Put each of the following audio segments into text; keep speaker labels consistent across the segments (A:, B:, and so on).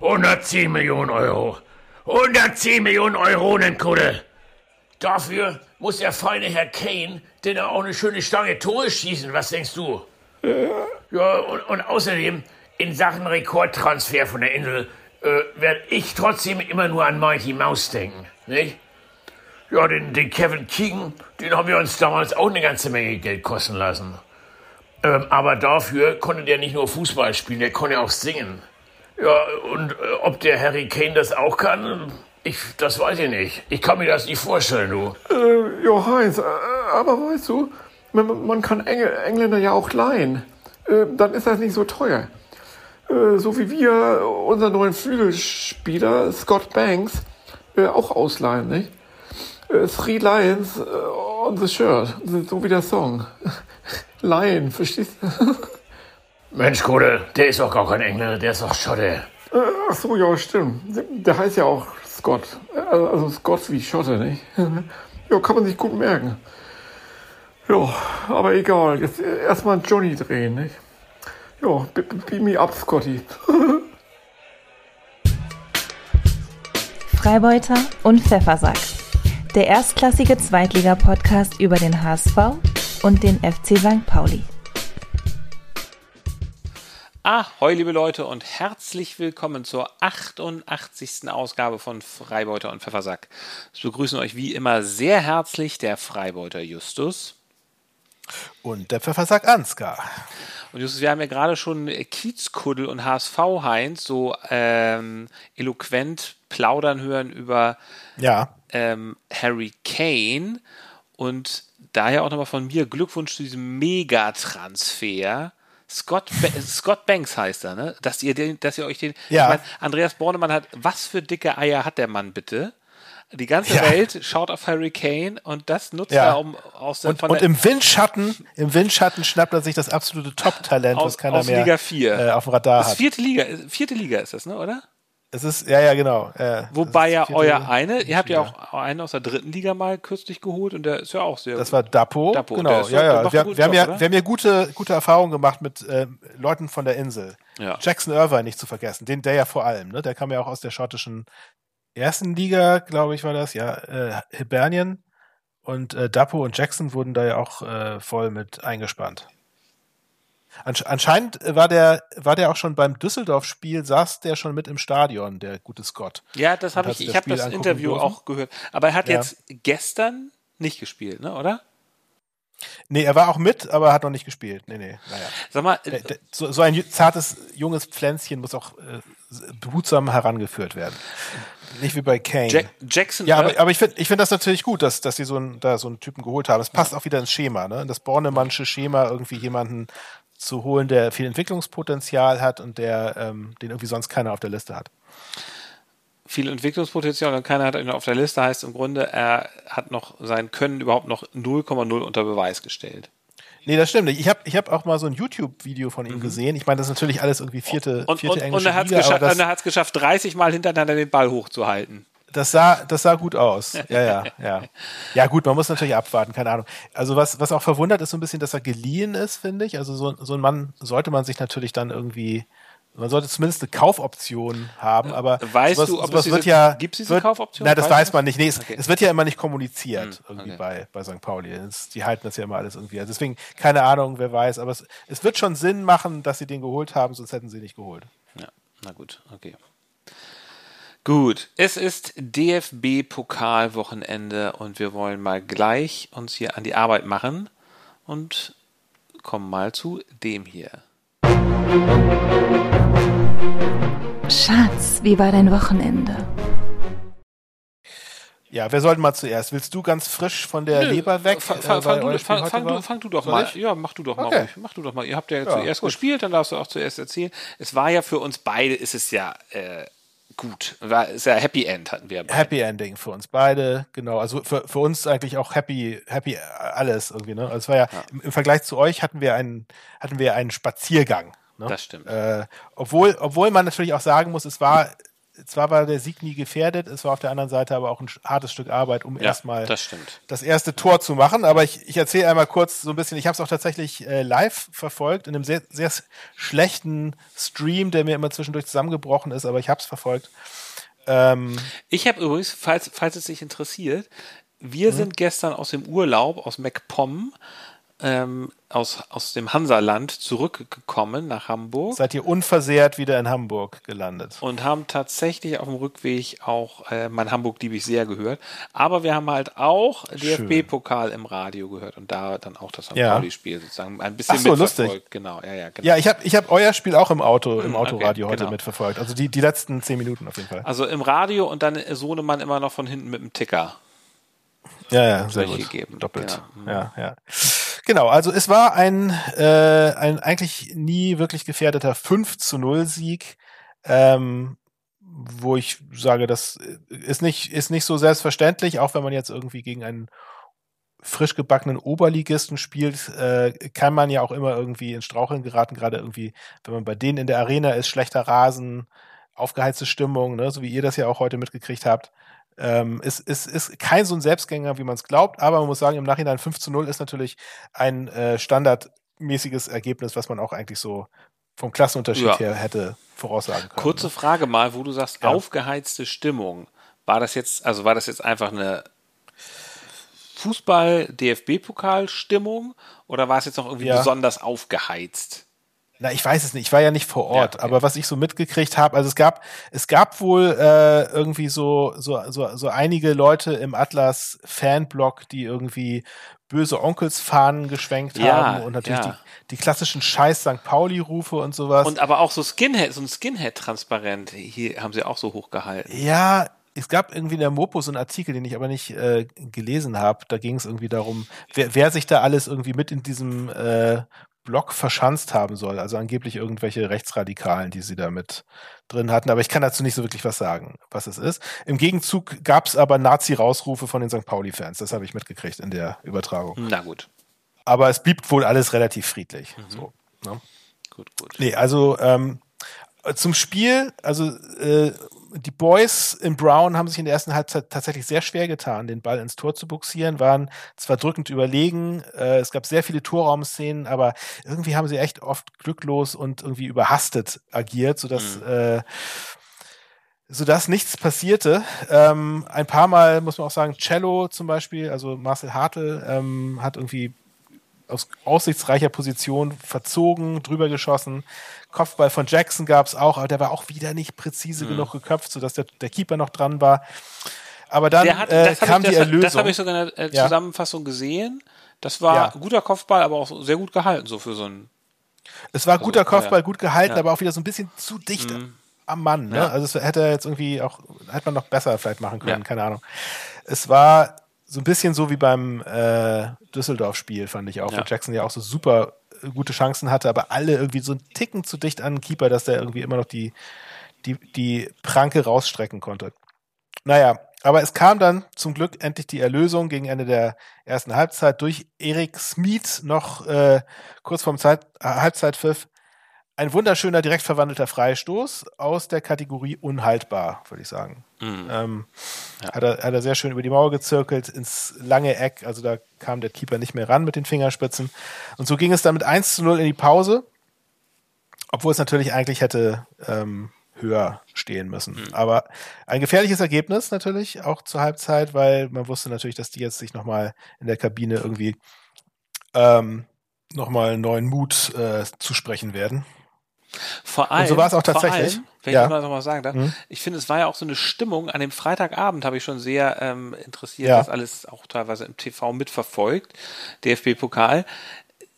A: 110 Millionen Euro. 110 Millionen Euronenkudde. Dafür muss der feine Herr Kane denn auch eine schöne Stange Tore schießen. Was denkst du? Ja, und, und außerdem, in Sachen Rekordtransfer von der Insel, äh, werde ich trotzdem immer nur an Mighty Mouse denken, nicht? Ja, den, den Kevin Keegan, den haben wir uns damals auch eine ganze Menge Geld kosten lassen. Ähm, aber dafür konnte der nicht nur Fußball spielen, der konnte auch singen. Ja, und äh, ob der Harry Kane das auch kann, ich, das weiß ich nicht. Ich kann mir das nicht vorstellen, du.
B: Äh, ja, Heinz, äh, aber weißt du, man, man kann Engl Engländer ja auch leihen. Äh, dann ist das nicht so teuer. Äh, so wie wir unseren neuen Flügelspieler Scott Banks äh, auch ausleihen, nicht? Äh, Three Lions on the Shirt, so wie der Song. Lion, verstehst du?
A: Mensch, Kode, der ist doch gar kein Engländer, der ist doch Schotte.
B: Äh, ach so, ja, stimmt. Der heißt ja auch Scott. Äh, Also Scott wie Schotte, nicht? Ja, kann man sich gut merken. Ja, aber egal. Jetzt erstmal Johnny drehen, nicht? Ja, be- be- beam me up, Scotty.
C: Freibeuter und Pfeffersack. Der erstklassige Zweitliga-Podcast über den HSV und den FC St. Pauli.
D: Ahoi, liebe Leute, und herzlich willkommen zur 88. Ausgabe von Freibeuter und Pfeffersack. Es begrüßen euch wie immer sehr herzlich der Freibeuter Justus.
E: Und der Pfeffersack Ansgar.
D: Und Justus, wir haben ja gerade schon Kiezkuddel und HSV Heinz so ähm, eloquent plaudern hören über
E: Ja.
D: ähm, Harry Kane. Und daher auch nochmal von mir Glückwunsch zu diesem Megatransfer. Scott, Scott Banks heißt er, ne? Dass ihr, den, dass ihr euch den.
E: Ja.
D: Ich mein, Andreas Bornemann hat. Was für dicke Eier hat der Mann bitte? Die ganze
E: Ja.
D: Welt schaut auf Harry Kane und das nutzt
E: Ja.
D: er, um aus der,
E: Und,
D: von
E: und
D: der,
E: im Windschatten, im Windschatten schnappt er sich das absolute Top-Talent,
D: aus,
E: was keiner
D: aus
E: mehr
D: Liga 4.
E: äh, auf dem Radar
D: das
E: hat.
D: vierte Liga, vierte Liga ist das, ne, oder?
E: Es ist, ja, ja, genau. Äh,
D: Wobei ja euer eine, ihr habt ja auch einen aus der dritten Liga mal kürzlich geholt und der ist ja auch sehr
E: Das war Dapo.
D: Dapo,
E: genau, ja, ja.
D: macht
E: Wir, wir, haben
D: Job,
E: ja
D: oder?
E: wir haben ja gute, gute Erfahrungen gemacht mit äh, Leuten von der Insel.
D: Ja.
E: Jackson Irvine nicht zu vergessen, den, der ja vor allem, ne? Der kam ja auch aus der schottischen ersten Liga, glaube ich, war das, ja, äh, Hibernian. Und äh, Dapo und Jackson wurden da ja auch äh, voll mit eingespannt. Ansch anscheinend war der, war der auch schon beim Düsseldorf-Spiel, saß der schon mit im Stadion, der gute Scott.
D: Ja, das habe ich, ich
E: das
D: habe das Interview
E: dürfen?
D: auch gehört. Aber er hat
E: Ja.
D: jetzt gestern nicht gespielt, ne, oder?
E: Nee, er war auch mit, aber er hat noch nicht gespielt. Nee, nee, naja.
D: Sag mal,
E: Der- der- So, so ein zartes, junges Pflänzchen muss auch äh, behutsam herangeführt werden. Nicht wie bei Kane.
D: Jack, Jackson,
E: ja, aber, aber ich finde ich find das natürlich gut, dass, dass sie so einen, da so einen Typen geholt haben. Es passt auch wieder ins Schema, ne? In das Bornemannsche Schema, irgendwie jemanden zu holen, der viel Entwicklungspotenzial hat und der, ähm, den irgendwie sonst keiner auf der Liste hat.
D: viel Entwicklungspotenzial und keiner hat ihn auf der Liste, heißt im Grunde, er hat noch sein Können überhaupt noch 0,0 unter Beweis gestellt.
E: Nee, das stimmt nicht. Ich habe ich hab auch mal so ein YouTube-Video von ihm gesehen. Ich meine, das ist natürlich alles irgendwie vierte,
D: Mhm. Und,
E: vierte
D: und,
E: englische
D: und er hat es
E: Liga,
D: geschafft,
E: das,
D: und er hat's geschafft, 30 Mal hintereinander den Ball hochzuhalten.
E: Das sah, das sah gut aus. Ja, ja, ja. Ja, gut, man muss natürlich abwarten, keine Ahnung. Also was, was auch verwundert ist so ein bisschen, dass er geliehen ist, finde ich. Also so, so ein Mann sollte man sich natürlich dann irgendwie, man sollte zumindest eine Kaufoption haben, aber
D: Weißt
E: sowas,
D: du, ob es diese-
E: wird ja,
D: gibt's diese
E: wird,
D: Kaufoption?
E: Nein, das weiß
D: das?
E: man nicht. Nee, es,
D: Okay.
E: es wird ja immer nicht kommuniziert
D: Hm,
E: irgendwie
D: okay.
E: bei, bei St. Pauli. Das, die halten das ja immer alles irgendwie. Also deswegen, keine Ahnung, wer weiß, aber es, es wird schon Sinn machen, dass sie den geholt haben, sonst hätten sie ihn nicht geholt.
D: Ja, na gut, okay. Gut, es ist DFB-Pokalwochenende und wir wollen mal gleich uns hier an die Arbeit machen und kommen mal zu dem hier.
C: Schatz, wie war dein Wochenende?
E: Ja, wer sollte mal zuerst? Willst du ganz frisch von der Leber weg?
D: Fang,
E: äh,
D: fang, du, fang, fang doch
E: Soll
D: mal.
E: ich?
D: Ja, mach du doch mal
E: Okay.
D: ruhig. Mach du doch mal. Ihr habt ja,
E: Ja,
D: zuerst
E: gut.
D: gespielt, dann darfst du auch zuerst erzählen. Es war ja für uns beide, ist es ja äh, gut. War, ist ja Happy End hatten wir. beide.
E: Happy Ending für uns beide, genau. Also für, für uns eigentlich auch happy, happy alles irgendwie. Ne? Also es war ja, Im, im Vergleich zu euch hatten wir einen, hatten wir einen Spaziergang. Ne?
D: Das stimmt.
E: Äh, obwohl, obwohl man natürlich auch sagen muss, es war zwar war der Sieg nie gefährdet, es war auf der anderen Seite aber auch ein hartes Stück Arbeit, um
D: Ja,
E: erstmal
D: das
E: das erste Tor zu machen. Aber ich, ich erzähle einmal kurz so ein bisschen. Ich habe es auch tatsächlich äh, live verfolgt in einem sehr, sehr schlechten Stream, der mir immer zwischendurch zusammengebrochen ist, aber ich habe es verfolgt. Ähm,
D: Ich habe übrigens, falls, falls es dich interessiert, wir sind gestern aus dem Urlaub aus MacPom, ähm, aus, aus dem Hansaland zurückgekommen nach Hamburg
E: seid ihr unversehrt wieder in Hamburg gelandet?
D: und haben tatsächlich auf dem Rückweg auch äh, mein Hamburg liebe ich sehr gehört. Aber wir haben halt auch DFB-Pokal im Radio gehört und da dann auch das St.
E: Ja.
D: Pauli-Spiel sozusagen ein bisschen
E: Ach so,
D: mitverfolgt.
E: lustig.
D: Genau, ja, ja, genau.
E: Ja, ich habe ich hab euer Spiel auch im Auto, im
D: okay,
E: Autoradio heute
D: genau.
E: mitverfolgt. Also die, die letzten zehn Minuten auf jeden Fall.
D: Also im Radio und dann Sohnemann immer noch von hinten mit dem Ticker.
E: Ja, ja, sehr gut.
D: geben.
E: Doppelt.
D: Ja.
E: Ja, ja. Genau, also es war ein, äh, ein eigentlich nie wirklich gefährdeter 5 zu 0 Sieg, ähm, wo ich sage, das ist nicht, ist nicht so selbstverständlich, auch wenn man jetzt irgendwie gegen einen frisch gebackenen Oberligisten spielt, äh, kann man ja auch immer irgendwie in Straucheln geraten, gerade irgendwie, wenn man bei denen in der Arena ist, schlechter Rasen, aufgeheizte Stimmung, ne, so wie ihr das ja auch heute mitgekriegt habt. Ähm, ist, ist, ist kein so ein Selbstgänger, wie man es glaubt, aber man muss sagen, im Nachhinein 5 zu 0 ist natürlich ein äh, standardmäßiges Ergebnis, was man auch eigentlich so vom Klassenunterschied
D: Ja.
E: her hätte voraussagen können.
D: Kurze
E: ne?
D: Frage mal, wo du sagst,
E: Ja.
D: aufgeheizte Stimmung. War das jetzt, also war das jetzt einfach eine Fußball-DFB-Pokal-Stimmung oder war es jetzt noch irgendwie
E: Ja.
D: besonders aufgeheizt?
E: Na, ich weiß es nicht. Ich war ja nicht vor Ort,
D: Ja, okay.
E: aber was ich so mitgekriegt habe, also es gab, es gab wohl äh, irgendwie so, so, so, so einige Leute im Atlas Fanblock, die irgendwie böse Onkelsfahnen geschwenkt
D: Ja,
E: haben und natürlich
D: ja.
E: die, die klassischen Scheiß St. Pauli-Rufe und sowas.
D: Und aber auch so Skinhead, so ein Skinhead-Transparent, hier haben sie auch so hochgehalten.
E: Ja, es gab irgendwie in der Mopo so einen Artikel, den ich aber nicht äh, gelesen habe. Da ging es irgendwie darum, wer, wer sich da alles irgendwie mit in diesem äh, Blog verschanzt haben soll. Also angeblich irgendwelche Rechtsradikalen, die sie da mit drin hatten. Aber ich kann dazu nicht so wirklich was sagen, was es ist. Im Gegenzug gab es aber Nazi-Rausrufe von den St. Pauli-Fans. Das habe ich mitgekriegt in der Übertragung.
D: Na gut,
E: Aber es blieb wohl alles relativ friedlich. So, ne?
D: gut, gut.
E: Nee, also ähm, zum Spiel, also äh, die Boys in Brown haben sich in der ersten Halbzeit tatsächlich sehr schwer getan, den Ball ins Tor zu buxieren, waren zwar drückend überlegen, äh, es gab sehr viele Torraumszenen, aber irgendwie haben sie echt oft glücklos und irgendwie überhastet agiert, sodass äh, sodass nichts passierte. Ähm, ein paar Mal muss man auch sagen, Cello zum Beispiel, also Marcel Hartl ähm, hat irgendwie aus aussichtsreicher Position verzogen, drüber geschossen. Kopfball von Jackson gab es auch, aber der war auch wieder nicht präzise genug geköpft, sodass der, der Keeper noch dran war. Aber dann
D: hat,
E: äh, kam
D: habe
E: die
D: ich, das,
E: Erlösung.
D: das hab ich sogar in der äh,
E: Ja.
D: Zusammenfassung gesehen. Das war
E: Ja.
D: ein guter Kopfball, aber auch sehr gut gehalten, so für so ein.
E: es war guter
D: Also, ja.
E: Kopfball, gut gehalten,
D: Ja. Mhm.
E: aber auch wieder so ein bisschen zu dicht am Mann. Ne?
D: Ja.
E: Also es hätte jetzt irgendwie auch, hätte man noch besser vielleicht machen können,
D: Ja.
E: keine Ahnung. Es war so ein bisschen so wie beim äh, Düsseldorf-Spiel, fand ich auch,
D: Ja.
E: wo Jackson ja auch so super äh, gute Chancen hatte, aber alle irgendwie so einen Ticken zu dicht an den Keeper, dass der irgendwie immer noch die, die, die Pranke rausstrecken konnte. Naja, aber es kam dann zum Glück endlich die Erlösung gegen Ende der ersten Halbzeit durch Erik Smith noch äh, kurz vorm Zeit, äh, Halbzeitpfiff. Ein wunderschöner, direkt verwandelter Freistoß aus der Kategorie unhaltbar, würde ich sagen. Ähm, hat, er, hat er sehr schön über die Mauer gezirkelt ins lange Eck. Also da kam der Keeper nicht mehr ran mit den Fingerspitzen. Und so ging es dann mit 1 zu 0 in die Pause. Obwohl es natürlich eigentlich hätte ähm, höher stehen müssen. Aber ein gefährliches Ergebnis natürlich auch zur Halbzeit, weil man wusste natürlich, dass die jetzt sich nochmal in der Kabine irgendwie ähm, nochmal neuen Mut äh, zusprechen werden.
D: Vor allem.
E: so war es auch tatsächlich.
D: Allem, wenn
E: Ja.
D: ich mal noch mal sagen darf, ich finde, es war ja auch so eine Stimmung an dem Freitagabend, habe ich schon sehr ähm, interessiert,
E: Ja.
D: das alles auch teilweise im TV mitverfolgt, DFB-Pokal,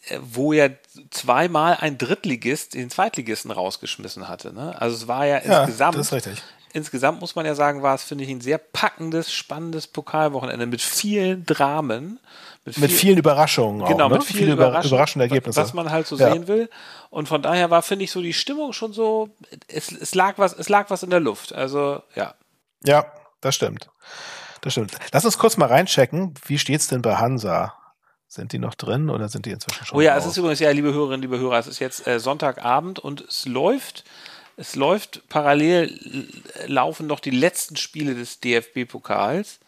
D: äh, wo ja zweimal ein Drittligist den Zweitligisten rausgeschmissen hatte. Ne? Also es war ja,
E: Ja,
D: insgesamt. Insgesamt muss man ja sagen, war es, finde ich, ein sehr packendes, spannendes Pokalwochenende mit vielen Dramen.
E: Mit
D: viel-
E: vielen Überraschungen auch.
D: Genau,
E: ne?
D: mit vielen
E: Viele über-
D: überraschend,
E: überraschende Ergebnisse.
D: Was man halt so
E: Ja.
D: sehen will. Und von daher war, finde ich, so die Stimmung schon so, es, es, lag was, es lag was in der Luft. Also, ja.
E: Ja, das stimmt. Das stimmt. Lass uns kurz mal reinchecken. Wie steht's denn bei Hansa? Sind die noch drin oder sind die inzwischen schon
D: Oh ja,
E: raus?
D: es ist übrigens, ja, liebe Hörerinnen, liebe Hörer, es ist jetzt äh, Sonntagabend und es läuft es läuft parallel, laufen noch die letzten Spiele des DFB-Pokals.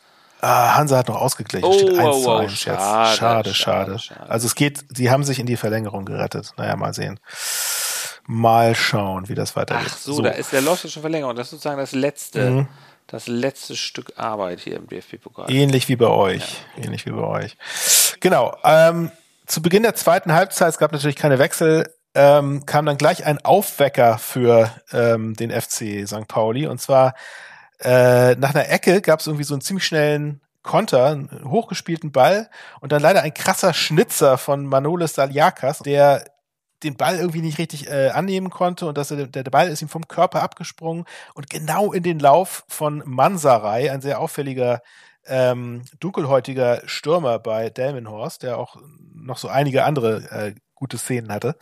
E: Ah, Hansa hat noch ausgeglichen.
D: Oh,
E: Steht 1
D: oh,
E: zu
D: oh,
E: 1 jetzt.
D: schade,
E: Schade,
D: schade,
E: schade,
D: schade.
E: Also es geht, sie haben sich in die Verlängerung gerettet. Naja, mal sehen. Mal schauen, wie das weitergeht.
D: Ach so, da ist der läuft ja schon Verlängerung. Das ist sozusagen das letzte,
E: Mhm.
D: das letzte Stück Arbeit hier im DFB-Pokal.
E: Ähnlich wie bei euch. Ähnlich wie bei euch. Genau. Ähm, zu Beginn der zweiten Halbzeit, es gab natürlich keine Wechsel, ähm, kam dann gleich ein Aufwecker für ähm, den FC St. Pauli. Und zwar äh, nach einer Ecke gab es irgendwie so einen ziemlich schnellen Konter, einen hochgespielten Ball und dann leider ein krasser Schnitzer von Manolis Saliakas, der den Ball irgendwie nicht richtig äh, annehmen konnte und dass er, der, Ball ist ihm vom Körper abgesprungen und genau in den Lauf von Mansaray, ein sehr auffälliger ähm, dunkelhäutiger Stürmer bei Delmenhorst, der auch noch so einige andere äh, gute Szenen hatte.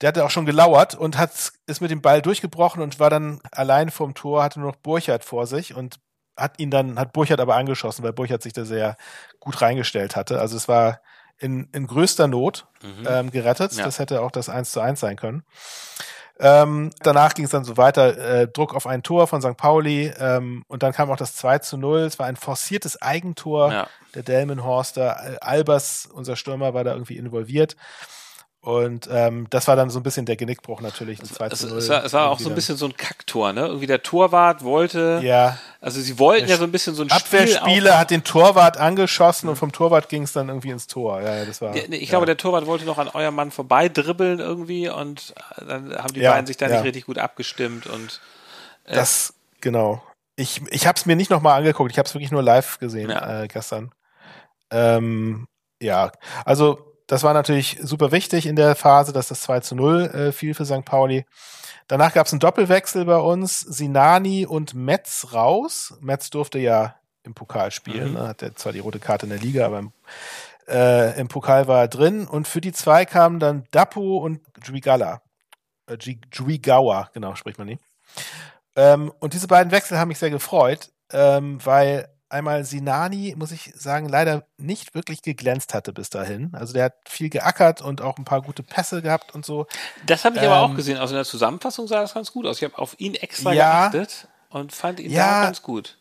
E: Der hatte auch schon gelauert und hat, ist mit dem Ball durchgebrochen und war dann allein vorm Tor, hatte nur noch Burchardt vor sich und hat ihn dann, hat Burchardt aber angeschossen, weil Burchardt sich da sehr gut reingestellt hatte. Also es war in, in größter Not ähm, gerettet.
D: Ja.
E: Das hätte auch das 1 zu 1 sein können. Ähm, danach ging es dann so weiter, äh, Druck auf ein Tor von St. Pauli ähm, und dann kam auch das 2 zu 0. Es war ein forciertes Eigentor
D: Ja.
E: der Delmenhorster. Albers, unser Stürmer, war da irgendwie involviert. Und ähm, das war dann so ein bisschen der Genickbruch natürlich. ein 2
D: Es,
E: 0
D: es, war, es war auch so ein bisschen so ein Kacktor, ne? Irgendwie der Torwart wollte,
E: Ja,
D: also sie wollten
E: Der
D: ja so ein bisschen so ein Spiel
E: Abwehrspieler hat den Torwart angeschossen und vom Torwart ging es dann irgendwie ins Tor. Ja, das war.
D: Ich
E: ja.
D: glaube, der Torwart wollte noch an eurem Mann vorbei dribbeln irgendwie und äh, dann haben die
E: Ja,
D: beiden sich da
E: ja.
D: nicht richtig gut abgestimmt und
E: Das, genau. Ich, ich habe es mir nicht nochmal angeguckt, ich habe es wirklich nur live gesehen äh, gestern. Ähm, ja, also das war natürlich super wichtig in der Phase, dass das 2 zu 0 äh, fiel für St. Pauli. Danach gab es einen Doppelwechsel bei uns, Sinani und Metz raus. Metz durfte ja im Pokal spielen,
D: Mhm.
E: ne, hat er zwar die rote Karte in der Liga, aber im, äh, im Pokal war er drin. Und für die zwei kamen dann Dapo und Juigala. Äh, Juigawa, genau, spricht man die. Ähm, und diese beiden Wechsel haben mich sehr gefreut, ähm, weil einmal Sinani, muss ich sagen, leider nicht wirklich geglänzt hatte bis dahin. Also der hat viel geackert und auch ein paar gute Pässe gehabt und so.
D: das habe ich aber auch
E: Ähm,
D: gesehen. Also in der Zusammenfassung sah das ganz gut aus. Ich habe auf ihn extra
E: Ja.
D: geachtet und fand ihn
E: Ja.
D: da ganz gut.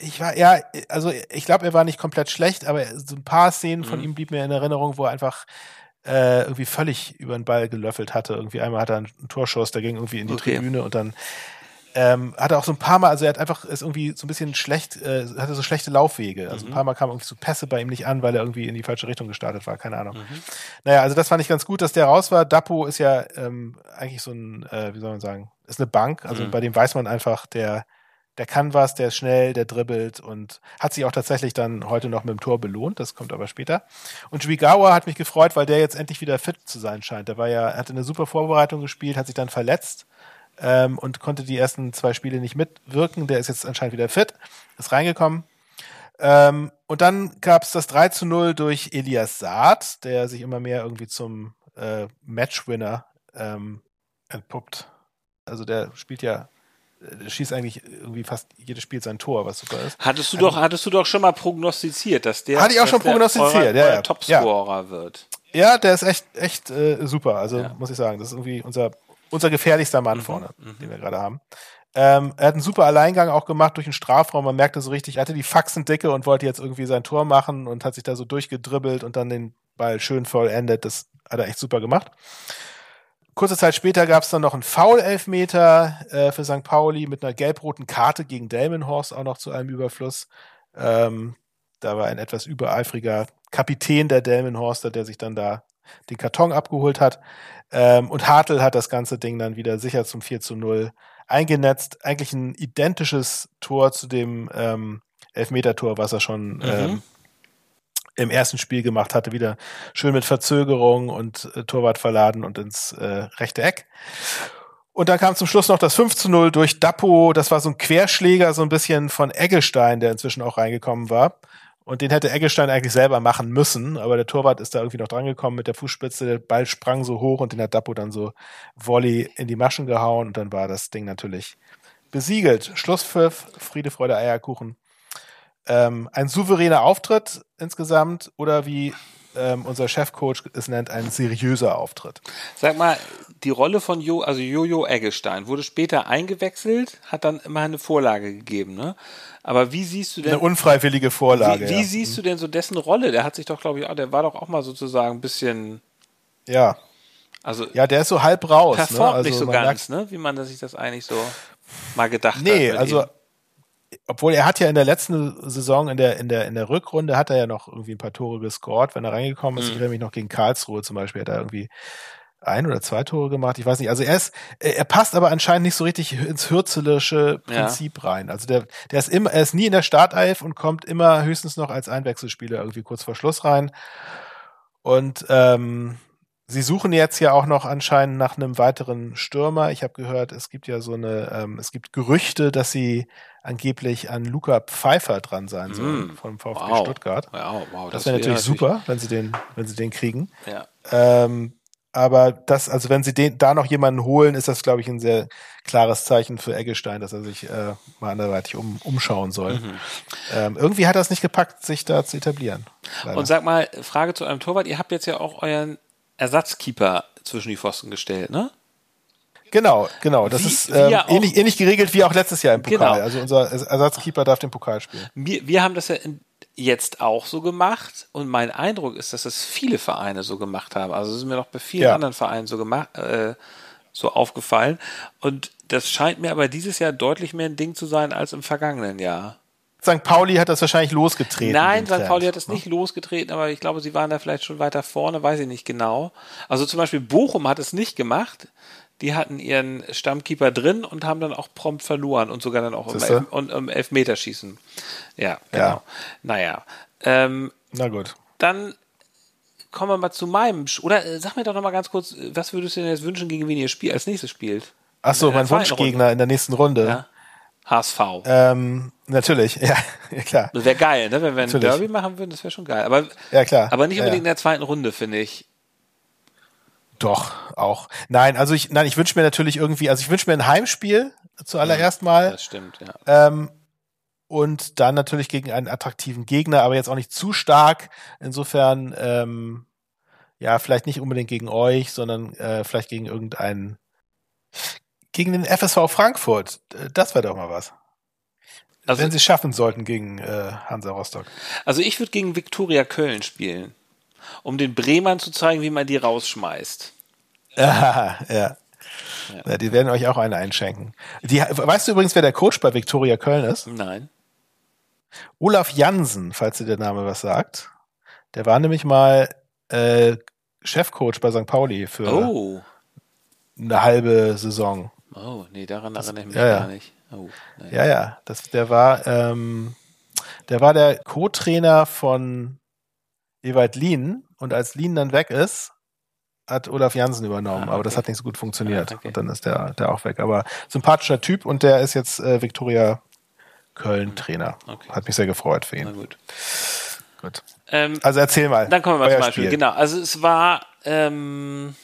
E: Ich war, ja, also ich glaube, er war nicht komplett schlecht, aber so ein paar Szenen
D: Mhm.
E: von ihm blieb mir in Erinnerung, wo er einfach äh, irgendwie völlig über den Ball gelöffelt hatte. Irgendwie einmal hat er einen Torschuss, der ging irgendwie in die
D: Okay.
E: Tribüne und dann ähm, hat er auch so ein paar Mal, also er hat einfach ist irgendwie so ein bisschen schlecht, äh, hatte so schlechte Laufwege. Also
D: Mhm.
E: ein paar Mal kamen irgendwie so Pässe bei ihm nicht an, weil er irgendwie in die falsche Richtung gestartet war, keine Ahnung.
D: Mhm.
E: Naja, also das fand ich ganz gut, dass der raus war. Dapo ist ja ähm, eigentlich so ein, äh, wie soll man sagen, ist eine Bank. Also
D: Mhm.
E: bei dem weiß man einfach, der, der kann was, der ist schnell, der dribbelt und hat sich auch tatsächlich dann heute noch mit dem Tor belohnt. Das kommt aber später. Und Juigawa hat mich gefreut, weil der jetzt endlich wieder fit zu sein scheint. Der war ja, hatte eine super Vorbereitung gespielt, hat sich dann verletzt ähm, und konnte die ersten zwei Spiele nicht mitwirken. Der ist jetzt anscheinend wieder fit, ist reingekommen. Ähm, und dann gab es das 3 zu 0 durch Elias Saad, der sich immer mehr irgendwie zum äh, Matchwinner ähm, entpuppt. Also der spielt ja, der schießt eigentlich irgendwie fast jedes Spiel sein Tor, was super ist.
D: Hattest du doch, hattest du doch schon mal prognostiziert, dass der,
E: Hatte ich auch schon
D: der
E: prognostiziert,
D: euer,
E: ja, ja.
D: Topscorer wird.
E: Ja, der ist echt, echt äh, super. Also
D: Ja.
E: muss ich sagen, das ist irgendwie unser, unser gefährlichster
D: Mhm,
E: Mann vorne, den wir gerade haben. Ähm, er hat einen super Alleingang auch gemacht durch den Strafraum. Man merkte so richtig, er hatte die Faxen dicke und wollte jetzt irgendwie sein Tor machen und hat sich da so durchgedribbelt und dann den Ball schön vollendet. Das hat er echt super gemacht. Kurze Zeit später gab es dann noch einen Foul-Elfmeter äh, für St. Pauli mit einer gelb-roten Karte gegen Delmenhorst auch noch zu einem Überfluss. Ähm, da war ein etwas übereifriger Kapitän der Delmenhorster, der sich dann da den Karton abgeholt hat. Ähm, und Hartl hat das ganze Ding dann wieder sicher zum 4 zu 0 eingenetzt. Eigentlich ein identisches Tor zu dem ähm, Elfmeter-Tor, was er schon ähm, im ersten Spiel gemacht hatte. Wieder schön mit Verzögerung und äh, Torwart verladen und ins äh, rechte Eck. Und dann kam zum Schluss noch das 5 zu 0 durch Dappo. Das war so ein Querschläger, so ein bisschen von Eggestein, der inzwischen auch reingekommen war. Und den hätte Eggestein eigentlich selber machen müssen, aber der Torwart ist da irgendwie noch drangekommen mit der Fußspitze. Der Ball sprang so hoch und den hat Dappo dann so Volley in die Maschen gehauen und dann war das Ding natürlich besiegelt. Schlusspfiff, Friede, Freude, Eierkuchen. Ähm, ein souveräner Auftritt insgesamt oder wie ähm, unser Chefcoach es nennt, ein seriöser Auftritt.
D: Sag mal, die Rolle von jo, also Jojo Eggestein wurde später eingewechselt, hat dann immer eine Vorlage gegeben, ne? Aber wie siehst du denn
E: eine unfreiwillige Vorlage?
D: Wie, wie
E: ja.
D: siehst du denn so dessen Rolle? Der hat sich doch, glaube ich, auch, der war doch auch mal sozusagen ein bisschen,
E: ja,
D: also
E: ja, der ist so halb raus. Ne?
D: performt
E: Also
D: nicht so ganz,
E: merkt-
D: ne? Wie man sich das eigentlich so mal gedacht hat.
E: Nee, also
D: ihm.
E: Obwohl er hat ja in der letzten Saison in der in der in der Rückrunde hat er ja noch irgendwie ein paar Tore gescored, wenn er reingekommen ist.
D: Mhm.
E: Ich erinnere mich noch gegen Karlsruhe zum Beispiel, hat er irgendwie ein oder zwei Tore gemacht. Ich weiß nicht. Also er ist, er passt aber anscheinend nicht so richtig ins hürzelische
D: Ja.
E: Prinzip rein. Also der, der ist immer, er ist nie in der Startelf und kommt immer höchstens noch als Einwechselspieler irgendwie kurz vor Schluss rein. Und ähm, sie suchen jetzt ja auch noch anscheinend nach einem weiteren Stürmer. Ich habe gehört, es gibt ja so eine, ähm, es gibt Gerüchte, dass sie angeblich an Luca Pfeiffer dran sein sollen
D: Mm.
E: vom VfB
D: Wow.
E: Stuttgart.
D: Ja, wow,
E: Das, wäre natürlich super, wenn sie den, wenn sie den kriegen.
D: Ja.
E: Ähm, aber das, also wenn sie den, da noch jemanden holen, ist das, glaube ich, ein sehr klares Zeichen für Eggestein, dass er sich äh, mal anderweitig um, umschauen soll.
D: Mhm.
E: Ähm, irgendwie hat er es nicht gepackt, sich da zu etablieren. Leider.
D: Und sag mal, Frage zu eurem Torwart. Ihr habt jetzt ja auch euren Ersatzkeeper zwischen die Pfosten gestellt, ne?
E: genau, genau. Das
D: Wie-
E: ist ähm, ähnlich, ähnlich geregelt wie auch letztes Jahr im Pokal.
D: Genau.
E: Also unser Ersatzkeeper darf den Pokal spielen.
D: Wir, wir haben das ja in, jetzt auch so gemacht und mein Eindruck ist, dass es viele Vereine so gemacht haben. Also es ist mir noch bei vielen
E: Ja.
D: anderen Vereinen so gemacht, äh, so aufgefallen. Und das scheint mir aber dieses Jahr deutlich mehr ein Ding zu sein als im vergangenen Jahr.
E: St. Pauli hat das wahrscheinlich losgetreten.
D: Nein, St. Pauli hat es nicht losgetreten, aber ich glaube, sie waren da vielleicht schon weiter vorne, weiß ich nicht genau. Also zum Beispiel Bochum hat es nicht gemacht. Die hatten ihren Stammkeeper drin und haben dann auch prompt verloren und sogar dann auch im? Elf und im Elfmeterschießen. Ja, genau.
E: Ja.
D: Naja. Ähm,
E: Na gut.
D: dann kommen wir mal zu meinem. Sch- Oder äh, sag mir doch noch mal ganz kurz, was würdest du denn jetzt wünschen, gegen wen ihr Spiel als nächstes spielt?
E: Ach so,
D: In der
E: mein Wunschgegner in der nächsten Runde.
D: Ja. HSV.
E: Ähm, natürlich, ja, ja klar.
D: Das wäre geil, ne? Wenn wir ein
E: Natürlich.
D: Derby machen würden, das wäre schon geil. Aber,
E: Ja, klar.
D: aber nicht
E: Ja,
D: unbedingt
E: ja.
D: in der zweiten Runde, finde ich.
E: Doch, auch. Nein, also ich, nein, ich wünsche mir natürlich irgendwie, also ich wünsche mir ein Heimspiel zuallererst mal.
D: Das stimmt, ja.
E: Ähm, und dann natürlich gegen einen attraktiven Gegner, aber jetzt auch nicht zu stark. Insofern, ähm, ja, vielleicht nicht unbedingt gegen euch, sondern äh, vielleicht gegen irgendeinen, gegen den FSV Frankfurt. Äh, Das wäre doch mal was.
D: Also,
E: Wenn sie es schaffen sollten gegen äh, Hansa Rostock.
D: also ich würde gegen Viktoria Köln spielen, um den Bremern zu zeigen, wie man die rausschmeißt.
E: Ja, ja. ja. Die werden euch auch eine einschenken. Die, weißt du übrigens, wer der Coach bei Viktoria Köln ist?
D: Nein.
E: Olaf Jansen, falls dir der Name was sagt. Der war nämlich mal äh, Chefcoach bei St. Pauli für
D: Oh.
E: eine halbe Saison.
D: Oh, nee, daran erinnere ich mich
E: ja.
D: gar nicht. Oh, nee.
E: Ja, ja. Das, der war, ähm, der war der Co-Trainer von Ewald Lien und als Lien dann weg ist, hat Olaf Jansen übernommen,
D: Ah,
E: aber das
D: okay.
E: hat nicht so gut funktioniert.
D: Ah, okay.
E: Und dann ist der, der auch weg. Aber sympathischer Typ und der ist jetzt äh, Viktoria Köln Trainer.
D: Okay.
E: Hat mich sehr gefreut für
D: Na
E: ihn.
D: gut.
E: Gut.
D: Ähm,
E: Also erzähl mal.
D: Dann kommen wir mal zum Beispiel.
E: Spiel.
D: Genau, also es war ähm,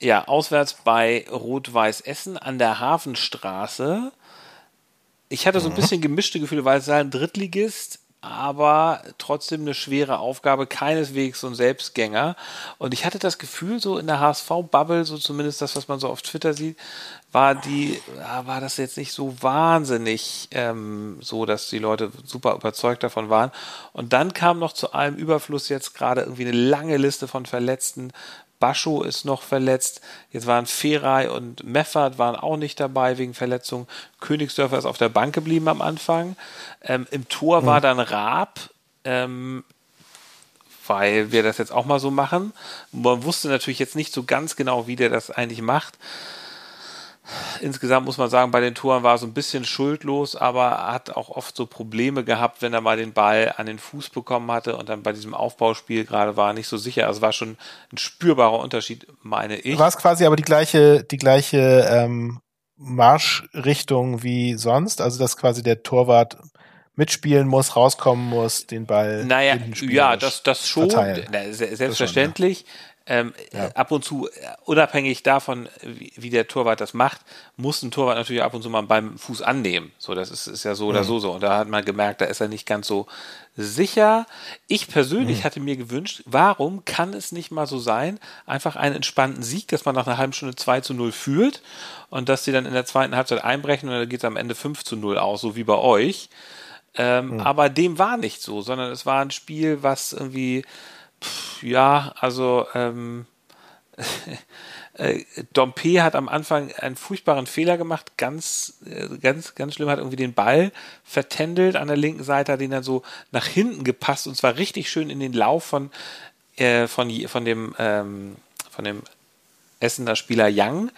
D: ja auswärts bei Rot-Weiß Essen an der Hafenstraße. Ich hatte so
E: Mhm.
D: ein bisschen gemischte Gefühle, weil es war ein Drittligist, aber trotzdem eine schwere Aufgabe, keineswegs so ein Selbstgänger. Und ich hatte das Gefühl, so in der HSV-Bubble, so zumindest das, was man so auf Twitter sieht, war die, ja, war das jetzt nicht so wahnsinnig ähm, so, dass die Leute super überzeugt davon waren. Und dann kam noch zu allem Überfluss jetzt gerade irgendwie eine lange Liste von Verletzten. Bascho ist noch verletzt. Jetzt waren Feray und Meffert waren auch nicht dabei wegen Verletzung. Königsdörfer ist auf der Bank geblieben am Anfang. Ähm, Im Tor war dann Raab. Ähm, weil wir das jetzt auch mal so machen. Man wusste natürlich jetzt nicht so ganz genau, wie der das eigentlich macht. Insgesamt muss man sagen, bei den Toren war er so ein bisschen schuldlos, aber er hat auch oft so Probleme gehabt, wenn er mal den Ball an den Fuß bekommen hatte und dann bei diesem Aufbauspiel gerade war er nicht so sicher. Also war schon ein spürbarer Unterschied, meine ich.
E: War es quasi aber die gleiche, die gleiche ähm, Marschrichtung wie sonst? Also dass quasi der Torwart mitspielen muss, rauskommen muss, den Ball
D: Naja, ja, das, das schon, na, se- selbstverständlich. Ähm, ja. ab und zu, äh, unabhängig davon, wie, wie, der Torwart das macht, muss ein Torwart natürlich ab und zu mal beim Fuß annehmen. So, das ist, ist ja so mhm. oder so so. Und da hat man gemerkt, da ist er nicht ganz so sicher. Ich persönlich mhm. hatte mir gewünscht, warum kann es nicht mal so sein, einfach einen entspannten Sieg, dass man nach einer halben Stunde 2 zu 0 führt und dass sie dann in der zweiten Halbzeit einbrechen und dann geht es am Ende 5 zu 0 aus, so wie bei euch. Ähm, mhm. Aber dem war nicht so, sondern es war ein Spiel, was irgendwie Pff, ja, also ähm, äh, Dompe hat am Anfang einen furchtbaren Fehler gemacht, ganz, äh, ganz, ganz schlimm, hat irgendwie den Ball vertändelt an der linken Seite, hat ihn dann so nach hinten gepasst und zwar richtig schön in den Lauf von, äh, von, von dem, ähm, von dem Essener Spieler Young.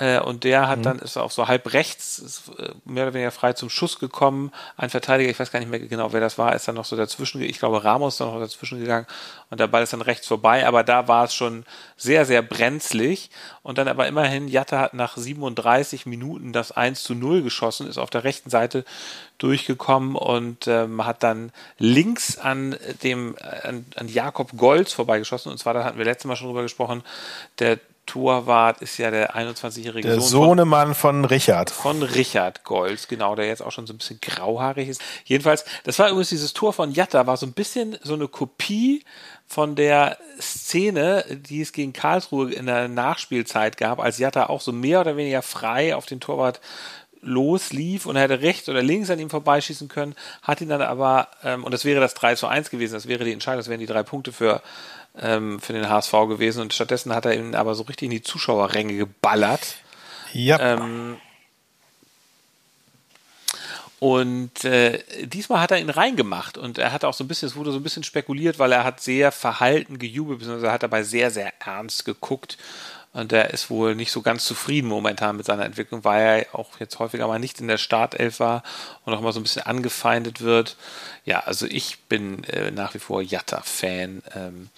D: Äh, und der hat mhm. dann, ist auch so halb rechts, ist, äh, mehr oder weniger frei zum Schuss gekommen. Ein Verteidiger, ich weiß gar nicht mehr genau, wer das war, ist dann noch so dazwischen, ich glaube Ramos ist dann noch dazwischen gegangen und der Ball ist dann rechts vorbei, aber da war es schon sehr, sehr brenzlig. Und dann aber immerhin, Jatta hat nach 37 Minuten das 1 zu 0 geschossen, ist auf der rechten Seite durchgekommen und ähm, hat dann links an dem, an, an Jakob Golds vorbeigeschossen. Und zwar, da hatten wir letztes Mal schon drüber gesprochen, der Torwart ist ja der 21-jährige
E: der Sohn Sohnemann von, von, Richard.
D: Von Richard Golds, genau, der jetzt auch schon so ein bisschen grauhaarig ist. Jedenfalls, das war übrigens dieses Tor von Jatta, war so ein bisschen so eine Kopie von der Szene, die es gegen Karlsruhe in der Nachspielzeit gab, als Jatta auch so mehr oder weniger frei auf den Torwart loslief und er hätte rechts oder links an ihm vorbeischießen können, hat ihn dann aber, ähm, und das wäre das 3 zu 1 gewesen, das wäre die Entscheidung, das wären die drei Punkte für ähm, für den HSV gewesen und stattdessen hat er ihn aber so richtig in die Zuschauerränge geballert.
E: Ja.
D: Ähm, und äh, diesmal hat er ihn reingemacht und er hat auch so ein bisschen, es wurde so ein bisschen spekuliert, weil er hat sehr verhalten gejubelt, beziehungsweise hat dabei sehr, sehr ernst geguckt. Und er ist wohl nicht so ganz zufrieden momentan mit seiner Entwicklung, weil er auch jetzt häufiger mal nicht in der Startelf war und auch mal so ein bisschen angefeindet wird. Ja, also ich bin äh, nach wie vor Jatta-Fan. Ähm,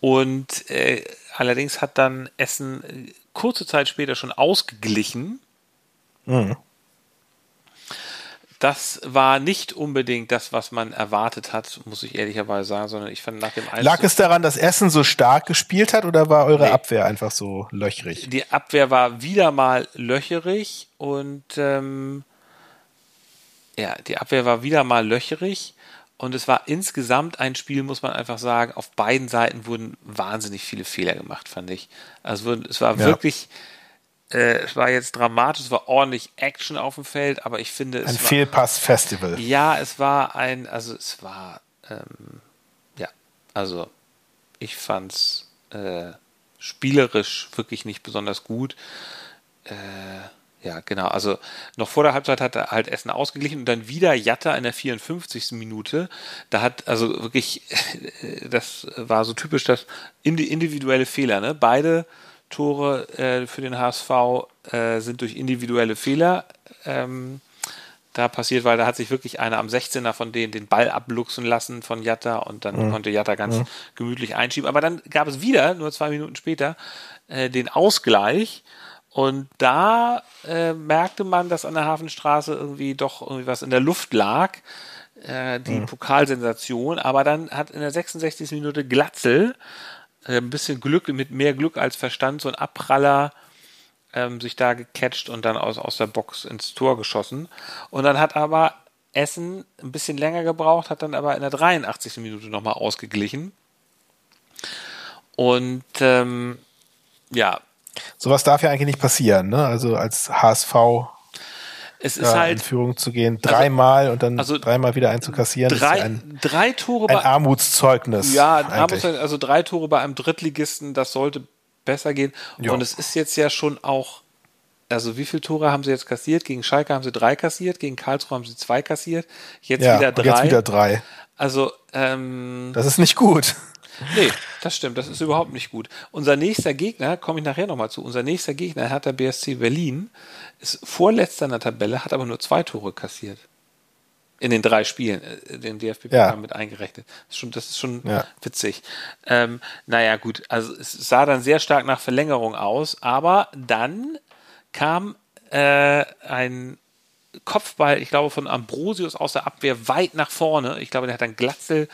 D: und äh, allerdings hat dann Essen äh, kurze Zeit später schon ausgeglichen. Mhm das war nicht unbedingt das, was man erwartet hat, muss ich ehrlicherweise sagen, sondern ich fand nach dem
E: Einzug Lag es daran, dass Essen so stark gespielt hat oder war eure nee. Abwehr einfach so löcherig?
D: Die Abwehr war wieder mal löcherig und ähm, ja, die Abwehr war wieder mal löcherig und es war insgesamt ein Spiel, muss man einfach sagen, auf beiden Seiten wurden wahnsinnig viele Fehler gemacht, fand ich. Also es war ja. wirklich äh, es war jetzt dramatisch, es war ordentlich Action auf dem Feld, aber ich finde
E: es. Ein Fehlpass-Festival.
D: Ja, es war ein, also es war, ähm, ja, also ich fand's äh, spielerisch wirklich nicht besonders gut. Äh, ja, genau. Also noch vor der Halbzeit hat er halt Essen ausgeglichen und dann wieder Jatta in der 54. Minute. Da hat also wirklich, das war so typisch das individuelle Fehler. Ne? Beide Tore äh, für den HSV äh, sind durch individuelle Fehler ähm, da passiert, weil da hat sich wirklich einer am 16er von denen den Ball abluchsen lassen von Jatta und dann mhm. konnte Jatta ganz mhm. gemütlich einschieben. Aber dann gab es wieder, nur zwei Minuten später, äh, den Ausgleich. Und da äh, merkte man, dass an der Hafenstraße irgendwie doch irgendwie was in der Luft lag. Äh, die mhm. Pokalsensation. Aber dann hat in der 66. Minute Glatzel äh, ein bisschen Glück, mit mehr Glück als Verstand, so ein Abpraller ähm, sich da gecatcht und dann aus, aus der Box ins Tor geschossen. Und dann hat aber Essen ein bisschen länger gebraucht, hat dann aber in der 83. Minute nochmal ausgeglichen. Und ähm, ja.
E: Sowas darf ja eigentlich nicht passieren, ne? Also als HSV
D: es ist ja, halt
E: in Führung zu gehen, also dreimal also, und dann also dreimal wieder einzukassieren.
D: Drei, ja ein,
E: drei Tore ein bei Armutszeugnis.
D: Ja, ein Armutszeugnis, also drei Tore bei einem Drittligisten, das sollte besser gehen. Jo. Und es ist jetzt ja schon auch, also wie viele Tore haben sie jetzt kassiert? Gegen Schalke haben sie drei kassiert, gegen Karlsruhe haben sie zwei kassiert, jetzt ja, wieder drei.
E: Jetzt wieder drei.
D: Also ähm,
E: das ist nicht gut.
D: Nee, das stimmt, das ist überhaupt nicht gut. Unser nächster Gegner, komme ich nachher nochmal zu, unser nächster Gegner hat der BSC Berlin, ist vorletzter in der Tabelle, hat aber nur zwei Tore kassiert. In den drei Spielen, äh, den DFB ja. mit eingerechnet. Das ist schon, das ist schon ja. witzig. Ähm, naja, gut, also es sah dann sehr stark nach Verlängerung aus, aber dann kam äh, ein Kopfball, ich glaube, von Ambrosius aus der Abwehr weit nach vorne. Ich glaube, der hat dann Glatzel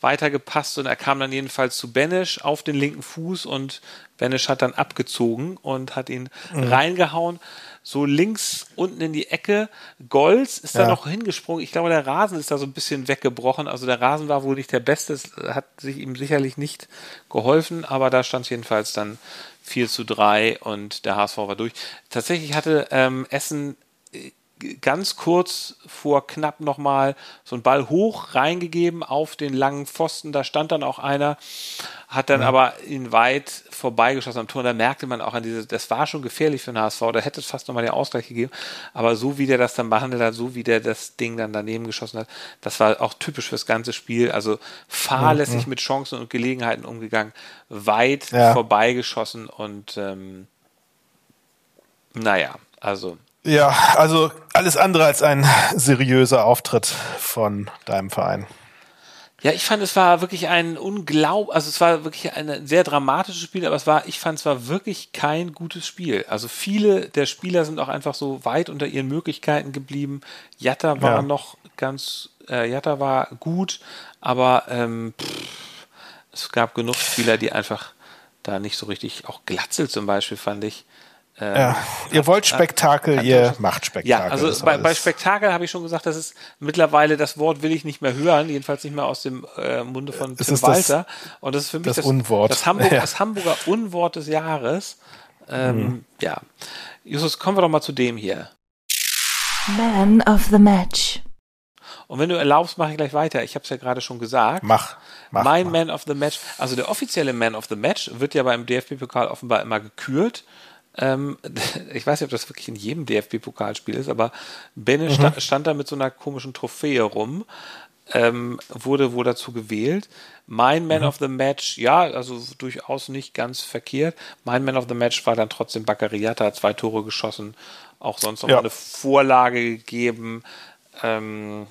D: weitergepasst und er kam dann jedenfalls zu Benisch auf den linken Fuß und Benisch hat dann abgezogen und hat ihn mhm. reingehauen. So links unten in die Ecke. Golz ist ja. da noch hingesprungen. Ich glaube, der Rasen ist da so ein bisschen weggebrochen. Also der Rasen war wohl nicht der beste. Es hat sich ihm sicherlich nicht geholfen, aber da stand es jedenfalls dann 4 zu 3 und der HSV war durch. Tatsächlich hatte ähm, Essen äh, ganz kurz vor knapp nochmal so einen Ball hoch reingegeben auf den langen Pfosten. Da stand dann auch einer, hat dann ja. aber ihn weit vorbeigeschossen am Tor. Da merkte man auch an diese, das war schon gefährlich für den HSV. Da hätte es fast nochmal den Ausgleich gegeben. Aber so wie der das dann behandelt hat, so wie der das Ding dann daneben geschossen hat, das war auch typisch fürs ganze Spiel. Also fahrlässig mhm. mit Chancen und Gelegenheiten umgegangen, weit ja. vorbeigeschossen und ähm, naja, also
E: ja, also alles andere als ein seriöser Auftritt von deinem Verein.
D: Ja, ich fand, es war wirklich ein unglaub, also es war wirklich ein sehr dramatisches Spiel, aber es war, ich fand, es war wirklich kein gutes Spiel. Also viele der Spieler sind auch einfach so weit unter ihren Möglichkeiten geblieben. Jatta war ja. noch ganz, äh, Jatta war gut, aber ähm, pff, es gab genug Spieler, die einfach da nicht so richtig, auch Glatzel zum Beispiel fand ich,
E: ja, ihr wollt Spektakel, hat, ihr macht Spektakel.
D: Ja, also bei, bei, Spektakel habe ich schon gesagt, das ist mittlerweile, das Wort will ich nicht mehr hören, jedenfalls nicht mehr aus dem äh, Munde von
E: Tim ist Walter.
D: Das, Und das ist für mich
E: das, das Unwort.
D: Das, Hamburg, ja. das Hamburger Unwort des Jahres. Ähm, mhm. Ja. Justus, kommen wir doch mal zu dem hier.
C: Man of the Match.
D: Und wenn du erlaubst, mache ich gleich weiter. Ich habe es ja gerade schon gesagt.
E: Mach. mach
D: mein
E: mach.
D: Man of the Match, also der offizielle Man of the Match wird ja beim DFB-Pokal offenbar immer gekürt. Ähm, ich weiß nicht, ob das wirklich in jedem DFB-Pokalspiel ist, aber Benne mhm. stand, stand, da mit so einer komischen Trophäe rum, ähm, wurde wohl dazu gewählt. Mein Man mhm. of the Match, ja, also durchaus nicht ganz verkehrt. Mein Man of the Match war dann trotzdem Baccariata, hat zwei Tore geschossen, auch sonst noch ja. eine Vorlage gegeben. Ähm,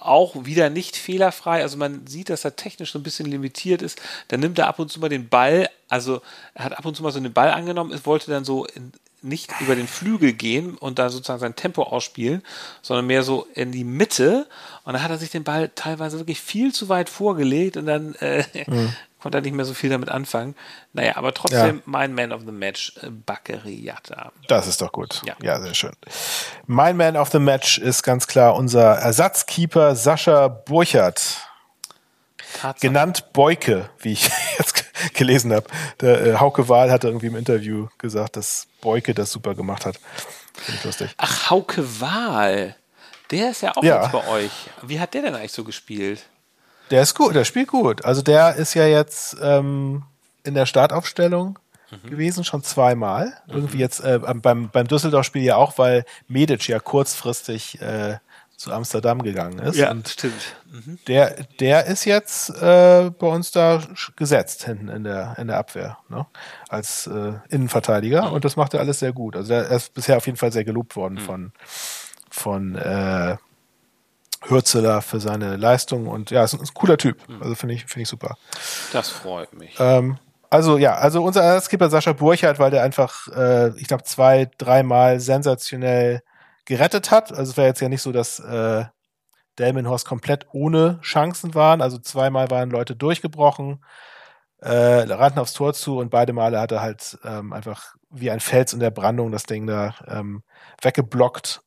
D: auch wieder nicht fehlerfrei. Also man sieht, dass er technisch so ein bisschen limitiert ist. Dann nimmt er ab und zu mal den Ball, also er hat ab und zu mal so den Ball angenommen, es wollte dann so in, nicht über den Flügel gehen und da sozusagen sein Tempo ausspielen, sondern mehr so in die Mitte. Und dann hat er sich den Ball teilweise wirklich viel zu weit vorgelegt und dann äh, mhm konnte er nicht mehr so viel damit anfangen. Naja, aber trotzdem ja. mein Man of the Match, äh, Baccariata.
E: Das ist doch gut. Ja. ja, sehr schön. Mein Man of the Match ist ganz klar unser Ersatzkeeper Sascha Burchardt. Tatsache. Genannt Beuke, wie ich jetzt gelesen habe. Der äh, Hauke Wahl hatte irgendwie im Interview gesagt, dass Beuke das super gemacht hat. Finde ich lustig.
D: Ach, Hauke Wahl. Der ist ja auch ja. jetzt bei euch. Wie hat der denn eigentlich so gespielt?
E: Der ist gut, der spielt gut. Also der ist ja jetzt ähm, in der Startaufstellung mhm. gewesen, schon zweimal. Mhm. Irgendwie jetzt äh, beim, beim Düsseldorf-Spiel ja auch, weil Medic ja kurzfristig äh, zu Amsterdam gegangen ist.
D: Ja, und stimmt.
E: Mhm. Der, der ist jetzt äh, bei uns da gesetzt hinten in der, in der Abwehr, ne? als äh, Innenverteidiger. Mhm. Und das macht er alles sehr gut. Also er ist bisher auf jeden Fall sehr gelobt worden mhm. von, von äh, Hürzeler für seine Leistung und ja, ist ein, ist ein cooler Typ. Hm. Also finde ich, finde ich super.
D: Das freut mich.
E: Ähm, also ja, also unser Ersatzkeeper Sascha Burchardt, weil der einfach, äh, ich glaube, zwei, dreimal sensationell gerettet hat. Also es war jetzt ja nicht so, dass äh, Delmenhorst komplett ohne Chancen waren. Also zweimal waren Leute durchgebrochen, äh, rannten aufs Tor zu und beide Male hat er halt ähm, einfach wie ein Fels in der Brandung das Ding da ähm, weggeblockt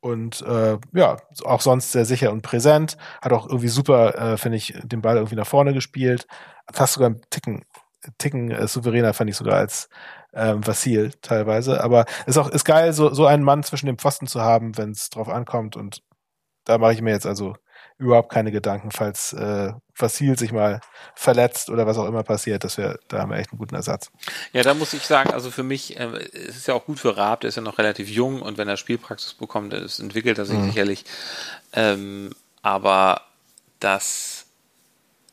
E: und äh, ja, auch sonst sehr sicher und präsent. Hat auch irgendwie super, äh, finde ich, den Ball irgendwie nach vorne gespielt. Fast sogar einen Ticken, Ticken äh, souveräner, fand ich sogar als ähm, Vassil teilweise. Aber ist auch ist geil, so, so einen Mann zwischen den Pfosten zu haben, wenn es drauf ankommt. Und da mache ich mir jetzt also überhaupt keine Gedanken, falls äh, Vassil sich mal verletzt oder was auch immer passiert, dass wir, da haben wir echt einen guten Ersatz.
D: Ja, da muss ich sagen, also für mich, äh, es ist ja auch gut für Raab, der ist ja noch relativ jung und wenn er Spielpraxis bekommt, das entwickelt er sich mhm. sicherlich. Ähm, aber das,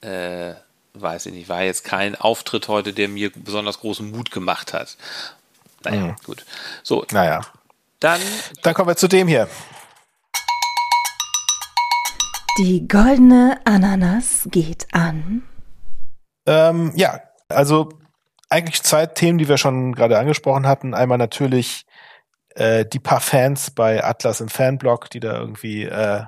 D: äh, weiß ich nicht, war jetzt kein Auftritt heute, der mir besonders großen Mut gemacht hat. Naja, mhm. gut. So.
E: Naja. Dann, dann kommen wir zu dem hier.
C: Die goldene Ananas geht an.
E: Ähm, ja, also eigentlich zwei Themen, die wir schon gerade angesprochen hatten. Einmal natürlich äh, die paar Fans bei Atlas im Fanblog, die da irgendwie äh,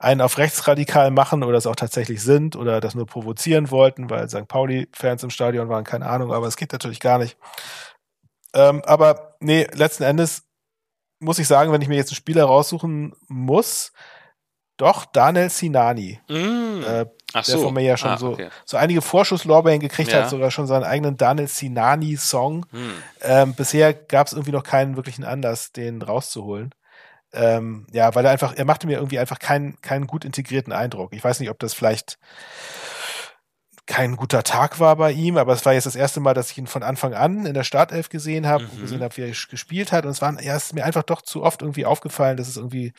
E: einen auf rechtsradikal machen oder es auch tatsächlich sind oder das nur provozieren wollten, weil St. Pauli-Fans im Stadion waren, keine Ahnung, aber es geht natürlich gar nicht. Ähm, aber nee, letzten Endes muss ich sagen, wenn ich mir jetzt einen Spieler raussuchen muss, doch Daniel Sinani.
D: Mm.
E: Äh,
D: Ach
E: der
D: so.
E: von mir ja schon
D: Ah,
E: so,
D: okay.
E: so einige Vorschusslorbeeren gekriegt
D: Ja.
E: hat, sogar schon seinen eigenen Daniel Sinani-Song.
D: Hm.
E: Ähm, bisher gab es irgendwie noch keinen wirklichen Anlass, den rauszuholen. Ähm, ja, weil er einfach, er machte mir irgendwie einfach keinen, keinen gut integrierten Eindruck. Ich weiß nicht, ob das vielleicht kein guter Tag war bei ihm, aber es war jetzt das erste Mal, dass ich ihn von Anfang an in der Startelf gesehen habe
D: Mhm.
E: gesehen habe, wie er gespielt hat. Und es war, ja, es ist mir einfach doch zu oft irgendwie aufgefallen, dass es irgendwie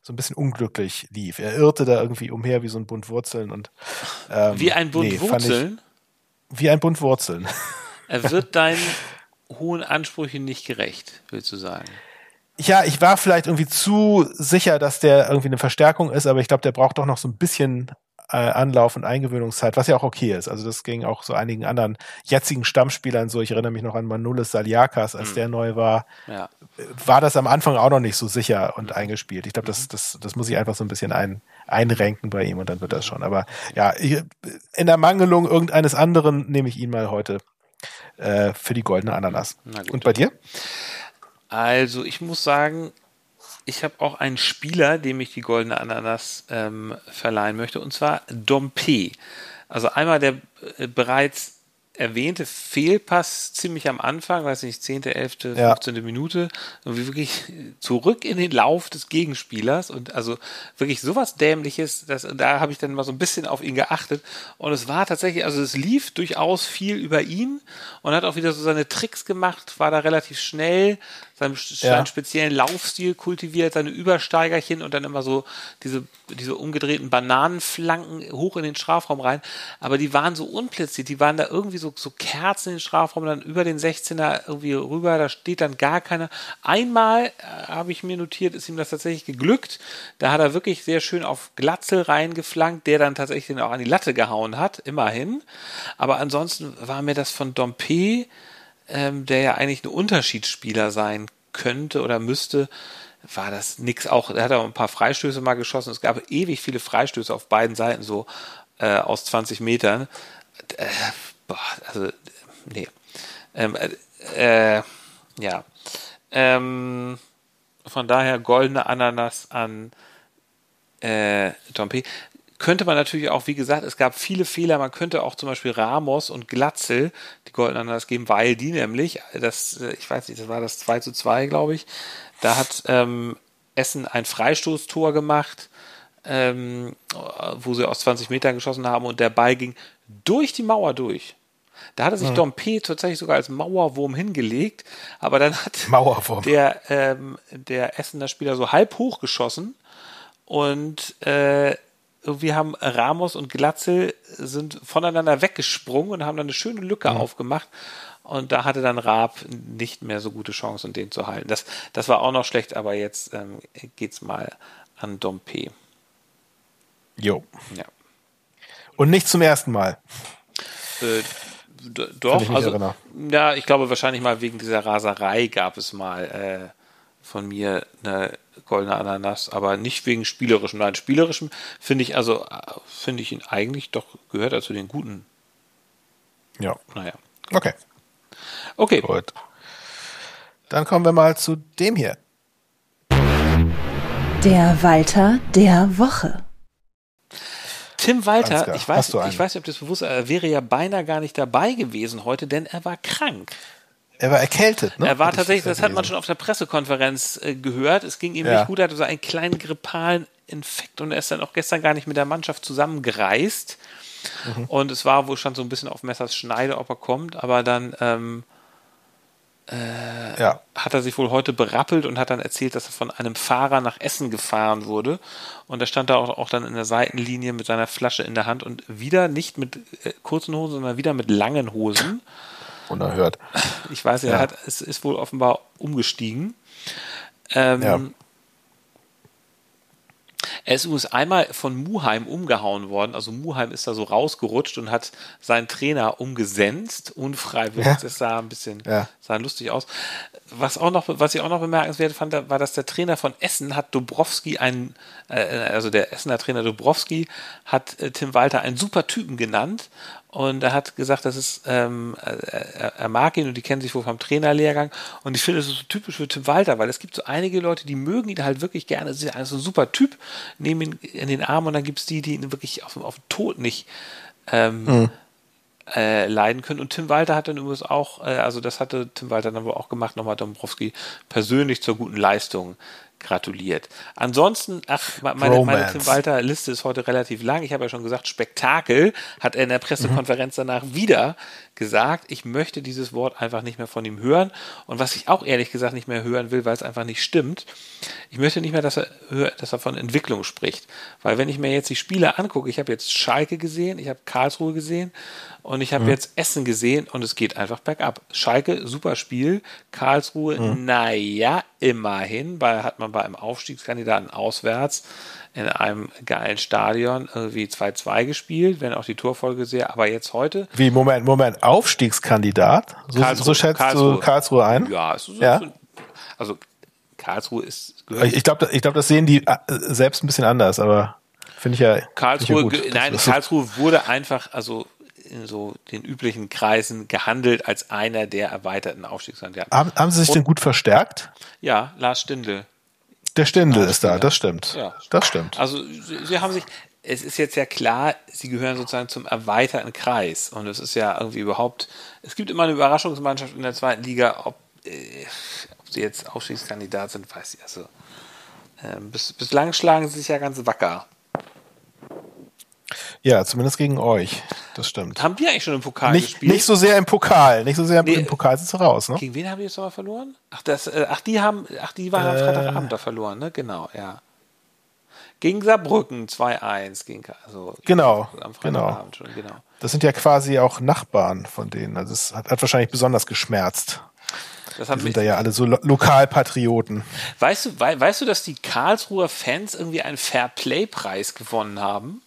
E: so ein bisschen unglücklich lief. Er irrte da irgendwie umher wie so ein Bund Wurzeln und ähm,
D: Wie ein Bund
E: nee,
D: Wurzeln.
E: Ich, wie ein Bund Wurzeln.
D: Er wird deinen hohen Ansprüchen nicht gerecht, willst du sagen?
E: Ja, ich war vielleicht irgendwie zu sicher, dass der irgendwie eine Verstärkung ist, aber ich glaube, der braucht doch noch so ein bisschen Anlauf und Eingewöhnungszeit, was ja auch okay ist. Also das ging auch so einigen anderen jetzigen Stammspielern so. Ich erinnere mich noch an Manulis Saliakas, als
D: Mhm.
E: der neu war,
D: Ja.
E: war das am Anfang auch noch nicht so sicher und eingespielt. Ich glaube, das, das, das muss ich einfach so ein bisschen ein, einrenken bei ihm und dann wird das schon. Aber ja, in der Mangelung irgendeines anderen nehme ich ihn mal heute äh, für die goldene Ananas. Und bei dir?
D: Also, ich muss sagen, ich habe auch einen Spieler, dem ich die goldene Ananas ähm, verleihen möchte, und zwar Dompe. Also einmal der äh, bereits erwähnte Fehlpass ziemlich am Anfang, weiß nicht, 10., 11.,
E: Ja.
D: 15. Minute, irgendwie wirklich zurück in den Lauf des Gegenspielers und also wirklich sowas Dämliches, das, da habe ich dann mal so ein bisschen auf ihn geachtet und es war tatsächlich, also es lief durchaus viel über ihn und hat auch wieder so seine Tricks gemacht, war da relativ schnell, seinen,
E: Ja.
D: seinen speziellen Laufstil kultiviert, seine Übersteigerchen und dann immer so diese, diese umgedrehten Bananenflanken hoch in den Strafraum rein. Aber die waren so unplatziert, die waren da irgendwie so, so Kerzen in den Strafraum, dann über den 16er irgendwie rüber, da steht dann gar keiner. Einmal äh, habe ich mir notiert, ist ihm das tatsächlich geglückt. Da hat er wirklich sehr schön auf Glatzel reingeflankt, der dann tatsächlich den auch an die Latte gehauen hat, immerhin. Aber ansonsten war mir das von Dompe ähm, der ja eigentlich ein Unterschiedsspieler sein könnte oder müsste, war das nix. Auch er hat auch ein paar Freistöße mal geschossen. Es gab ewig viele Freistöße auf beiden Seiten, so äh, aus 20 Metern. Äh, boah, also, nee. Ähm, äh, äh, ja. Ähm, von daher goldene Ananas an äh, Dompe. Könnte man natürlich auch, wie gesagt, es gab viele Fehler. Man könnte auch zum Beispiel Ramos und Glatzel die goldene Ananas geben, weil die nämlich, das, ich weiß nicht, das war das 2 zu 2, glaube ich. Da hat ähm, Essen ein Freistoßtor gemacht, ähm, wo sie aus 20 Metern geschossen haben und der Ball ging durch die Mauer durch. Da hatte sich Dompe tatsächlich sogar als Mauerwurm hingelegt, aber dann hat
E: Mauerwurm.
D: der, ähm, der Essener Spieler so halb hoch geschossen und äh, irgendwie haben Ramos und Glatzel sind voneinander weggesprungen und haben dann eine schöne Lücke aufgemacht. Und da hatte dann Raab nicht mehr so gute Chancen, den zu halten. Das, das war auch noch schlecht, aber jetzt ähm, geht's mal an Dompe.
E: Jo.
D: Ja.
E: Und nicht zum ersten Mal.
D: Äh, doch, also
E: erinnern.
D: ja, ich glaube wahrscheinlich mal wegen dieser Raserei gab es mal äh, von mir eine goldene Ananas, aber nicht wegen spielerischem. Nein, spielerischem finde ich also finde ich ihn eigentlich doch gehört er zu den guten.
E: Ja.
D: Naja,
E: Okay.
D: okay.
E: Gut. Dann kommen wir mal zu dem hier.
C: Der Walter der Woche.
D: Tim Walter, ich weiß, ich weiß nicht, ob das bewusst ist, er wäre ja beinahe gar nicht dabei gewesen heute, denn er war krank.
E: Er war erkältet, ne?
D: Er war tatsächlich, das hat man schon auf der Pressekonferenz äh, gehört. Es ging ihm
E: Ja.
D: nicht gut, er hatte so einen kleinen grippalen Infekt und er ist dann auch gestern gar nicht mit der Mannschaft zusammengereist.
E: Mhm.
D: Und es war wohl schon so ein bisschen auf Messers Schneide, ob er kommt, aber dann ähm,
E: Ja.
D: hat er sich wohl heute berappelt und hat dann erzählt, dass er von einem Fahrer nach Essen gefahren wurde. Und da stand er auch, auch dann in der Seitenlinie mit seiner Flasche in der Hand und wieder nicht mit äh, kurzen Hosen, sondern wieder mit langen Hosen.
E: Unerhört.
D: Ich weiß, er
E: Ja.
D: hat, es ist wohl offenbar umgestiegen. Ähm,
E: Ja.
D: Er ist übrigens einmal von Muheim umgehauen worden. Also Muheim ist da so rausgerutscht und hat seinen Trainer umgesenzt. Unfreiwillig. Ja. Das sah ein bisschen ja. sah lustig aus. Was, auch noch, was ich auch noch bemerkenswert fand, war, dass der Trainer von Essen hat Dobrowski einen, äh, also der Essener Trainer Dobrowski hat äh, Tim Walter einen super Typen genannt und er hat gesagt, das ist, ähm, er, er, mag ihn und die kennen sich wohl vom Trainerlehrgang. Und ich finde, das ist so typisch für Tim Walter, weil es gibt so einige Leute, die mögen ihn halt wirklich gerne. Das ist so ein super Typ, nehmen ihn in den Arm und dann gibt es die, die ihn wirklich auf, auf den Tod nicht ähm, mhm. äh, leiden können. Und Tim Walter hat dann übrigens auch, äh, also das hatte Tim Walter dann wohl auch gemacht, nochmal Dombrowski persönlich zur guten Leistung gratuliert. Ansonsten, ach, meine, meine Tim Walter Liste ist heute relativ lang. Ich habe ja schon gesagt, Spektakel hat er in der Pressekonferenz mhm. danach wieder gesagt, ich möchte dieses Wort einfach nicht mehr von ihm hören. Und was ich auch ehrlich gesagt nicht mehr hören will, weil es einfach nicht stimmt, ich möchte nicht mehr, dass er, dass er von Entwicklung spricht. Weil wenn ich mir jetzt die Spiele angucke, ich habe jetzt Schalke gesehen, ich habe Karlsruhe gesehen und ich habe mhm. jetzt Essen gesehen und es geht einfach bergab. Schalke, super Spiel. Karlsruhe, mhm. naja, immerhin, weil hat man bei einem Aufstiegskandidaten auswärts in einem geilen Stadion irgendwie 2-2 gespielt, wenn auch die Torfolge sehr, aber jetzt heute.
E: Wie, Moment, Moment, Aufstiegskandidat? So,
D: Karlsruhe,
E: so schätzt
D: Karlsruhe.
E: du Karlsruhe ein?
D: Ja, ist so, ja? also Karlsruhe ist.
E: Ich glaube, ich glaube, das sehen die äh, selbst ein bisschen anders, aber finde ich ja.
D: Karlsruhe,
E: ich ja
D: nein, Karlsruhe wurde einfach, also in so den üblichen Kreisen gehandelt als einer der erweiterten Aufstiegskandidaten.
E: Haben, haben Sie sich Und, denn gut verstärkt?
D: Ja, Lars Stindl
E: der Stindel ist da, das stimmt. Ja. Das stimmt.
D: Also sie, sie haben sich, es ist jetzt ja klar, sie gehören sozusagen zum erweiterten Kreis. Und es ist ja irgendwie überhaupt, es gibt immer eine Überraschungsmannschaft in der zweiten Liga, ob, äh, ob sie jetzt Aufstiegskandidat sind, weiß ich. Also äh, bis, bislang schlagen sie sich ja ganz wacker.
E: Ja, zumindest gegen euch. Das stimmt.
D: Haben die eigentlich schon im Pokal
E: nicht,
D: gespielt?
E: Nicht so sehr im Pokal. Nicht so sehr nee, im Pokal sind sie raus, ne?
D: Gegen wen haben die jetzt nochmal verloren? Ach, das, äh, ach, die haben, ach, die waren äh, am Freitagabend da verloren, ne? Genau, ja. Gegen Saarbrücken 2-1. Gegen, also
E: genau, am genau. Schon, genau. Das sind ja quasi auch Nachbarn von denen. Also es hat, hat wahrscheinlich besonders geschmerzt. Das die sind da ja alle so Lo Lokalpatrioten.
D: Weißt du, we weißt du, dass die Karlsruher Fans irgendwie einen Fairplay-Preis gewonnen haben?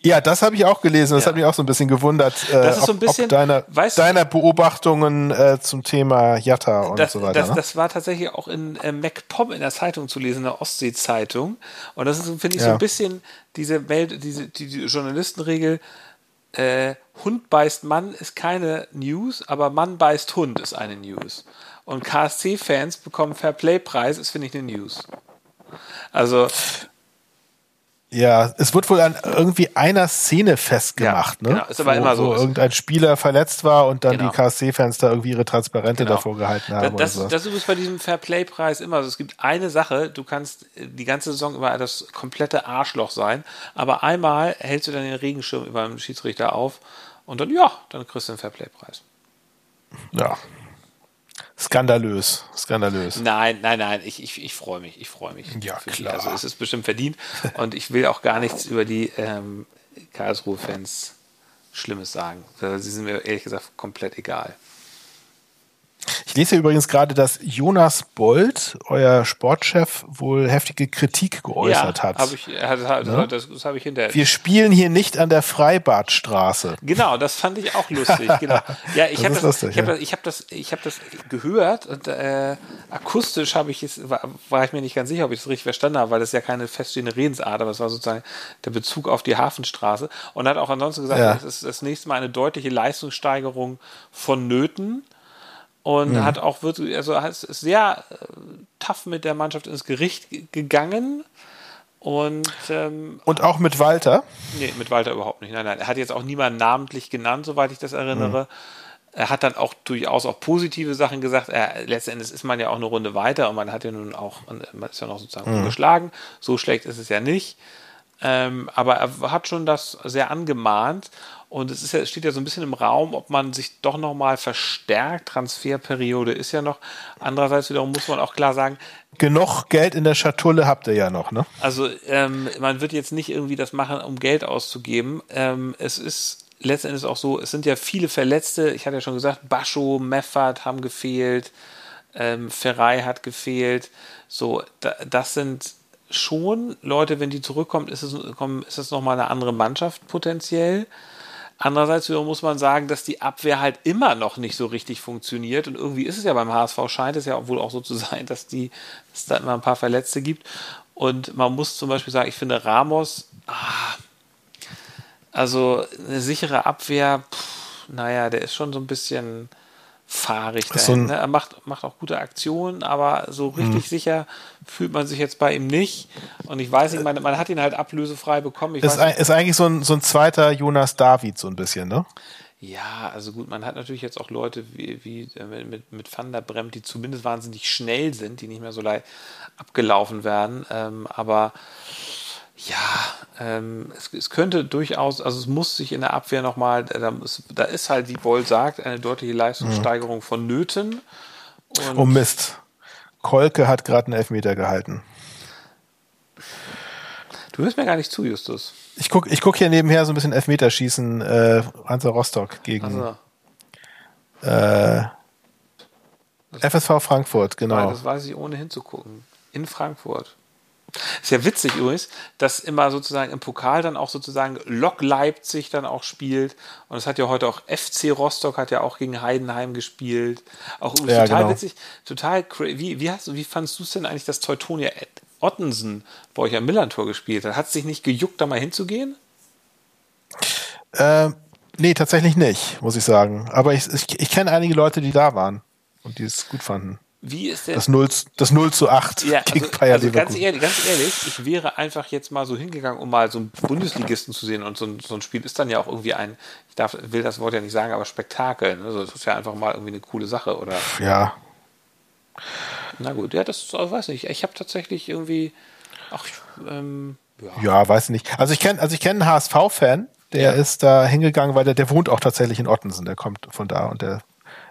E: Ja, das habe ich auch gelesen. Das ja. hat mich auch so ein bisschen gewundert, äh, so ein bisschen, ob deiner, weißt du, deiner Beobachtungen äh, zum Thema Jatta und
D: das,
E: so weiter.
D: Das,
E: ne?
D: das war tatsächlich auch in äh, MacPom in der Zeitung zu lesen, in der Ostsee-Zeitung. Und das ist, finde ich, ja. so ein bisschen diese Welt, diese die, die Journalistenregel. Äh, Hund beißt Mann ist keine News, aber Mann beißt Hund ist eine News. Und KSC-Fans bekommen Fairplay-Preis, ist, finde ich, eine News. Also
E: ja, es wird wohl an irgendwie einer Szene festgemacht, ja, ne? Genau,
D: ist aber wo, immer so.
E: Wo irgendein Spieler verletzt war und dann genau. die KSC-Fans da irgendwie ihre Transparente genau. davor gehalten haben.
D: Das, das, das ist übrigens bei diesem Fairplay-Preis immer so. Es gibt eine Sache, du kannst die ganze Saison über das komplette Arschloch sein, aber einmal hältst du dann den Regenschirm über dem Schiedsrichter auf und dann, ja, dann kriegst du den Fairplay-Preis.
E: Ja, Skandalös, skandalös.
D: Nein, nein, nein, ich, ich, ich freue mich, ich freue mich.
E: Ja, klar.
D: Also es ist bestimmt verdient und ich will auch gar nichts über die ähm, Karlsruhe-Fans Schlimmes sagen. Sie sind mir ehrlich gesagt komplett egal.
E: Ich lese übrigens gerade, dass Jonas Bold, euer Sportchef, wohl heftige Kritik geäußert
D: ja,
E: hat.
D: Hab ich, hat, hat, ja? das, das habe ich hinterher.
E: Wir spielen hier nicht an der Freibadstraße.
D: Genau, das fand ich auch lustig. genau. Ja, ich habe das, lustig, ich hab ja. das, ich hab das, ich hab das gehört und äh, akustisch habe ich es, war, war, ich mir nicht ganz sicher, ob ich das richtig verstanden habe, weil das ja keine feststehende Redensart, aber es war sozusagen der Bezug auf die Hafenstraße und hat auch ansonsten gesagt, ja. es ist das nächste Mal eine deutliche Leistungssteigerung vonnöten und mhm. hat auch wirklich, also ist sehr äh, tough mit der Mannschaft ins Gericht gegangen. Und, ähm,
E: und auch mit Walter?
D: Nee, mit Walter überhaupt nicht. Nein, nein. Er hat jetzt auch niemanden namentlich genannt, soweit ich das erinnere. Mhm. Er hat dann auch durchaus auch positive Sachen gesagt. Er, letztendlich ist man ja auch eine Runde weiter und man hat ja nun auch, man ist ja noch sozusagen mhm. geschlagen. So schlecht ist es ja nicht. Ähm, aber er hat schon das sehr angemahnt und es, ist ja, es steht ja so ein bisschen im Raum, ob man sich doch nochmal verstärkt. Transferperiode ist ja noch. Andererseits wiederum muss man auch klar sagen.
E: Genug Geld in der Schatulle habt ihr ja noch, ne?
D: Also ähm, man wird jetzt nicht irgendwie das machen, um Geld auszugeben. Ähm, es ist letztendlich auch so, es sind ja viele Verletzte. Ich hatte ja schon gesagt, Bascho, Meffert haben gefehlt, ähm, Ferrei hat gefehlt. So, da, das sind schon, Leute, wenn die zurückkommen, ist es, kommen, ist es nochmal eine andere Mannschaft potenziell. Andererseits muss man sagen, dass die Abwehr halt immer noch nicht so richtig funktioniert. Und irgendwie ist es ja beim HSV, scheint es ja wohl auch so zu sein, dass, die, dass es da immer ein paar Verletzte gibt. Und man muss zum Beispiel sagen, ich finde Ramos, ah, also eine sichere Abwehr, pff, naja, der ist schon so ein bisschen fahrig.
E: So
D: dahin, ne? Er macht, macht auch gute Aktionen, aber so richtig
E: Mhm.
D: sicher fühlt man sich jetzt bei ihm nicht. Und ich weiß nicht, man, man hat ihn halt ablösefrei bekommen. Ich
E: Ist, ein, ist eigentlich so ein, so ein zweiter Jonas David, so ein bisschen, ne?
D: Ja, also gut, man hat natürlich jetzt auch Leute wie, wie äh, mit, mit Van der Bremt, die zumindest wahnsinnig schnell sind, die nicht mehr so leicht abgelaufen werden. Ähm, aber ja, ähm, es, es könnte durchaus, also es muss sich in der Abwehr nochmal, da, ist- da ist halt, wie Boll sagt, eine deutliche Leistungssteigerung vonnöten. Und
E: Oh Mist. Kolke hat gerade einen Elfmeter gehalten.
D: du hörst mir gar nicht zu, Justus.
E: Ich guck, ich guck hier nebenher so ein bisschen Elfmeterschießen, äh, Hansa Rostock gegen
D: Also,
E: äh, FSV Frankfurt,
D: Nein,
E: genau.
D: das weiß ich ohne hinzugucken. In Frankfurt. Ist ja witzig übrigens, dass immer sozusagen im Pokal dann auch sozusagen Lok Leipzig dann auch spielt. Und es hat ja heute auch FC Rostock hat ja auch gegen Heidenheim gespielt. Auch
E: Ja,
D: total
E: genau.
D: witzig, total cra- wie, wie, hast, wie fandst du es denn eigentlich, dass Teutonia Ottensen bei euch am Millantor gespielt hat? Hat es dich nicht gejuckt, da mal hinzugehen?
E: Äh, nee, tatsächlich nicht, muss ich sagen. Aber ich, ich, ich kenne einige Leute, die da waren und die es gut fanden.
D: Wie ist denn
E: Das 0, zu- das 0 zu 8
D: Ja,
E: gegen
D: also,
E: Bayer
D: also ganz, ehrlich, ganz ehrlich, ich wäre einfach jetzt mal so hingegangen, um mal so einen Bundesligisten zu sehen. Und so ein, so ein Spiel ist dann ja auch irgendwie ein, ich darf, will das Wort ja nicht sagen, aber Spektakel. Ne? Also, das ist ja einfach mal irgendwie eine coole Sache. Oder
E: Ja,
D: na gut, ja, das äh, weiß nicht. Ich habe tatsächlich irgendwie, ach, ähm, ja.
E: ja, weiß nicht. Also ich kenne also ich kenn einen HSV-Fan, der
D: Ja.
E: ist da hingegangen, weil der, der wohnt auch tatsächlich in Ottensen. Der kommt von da und der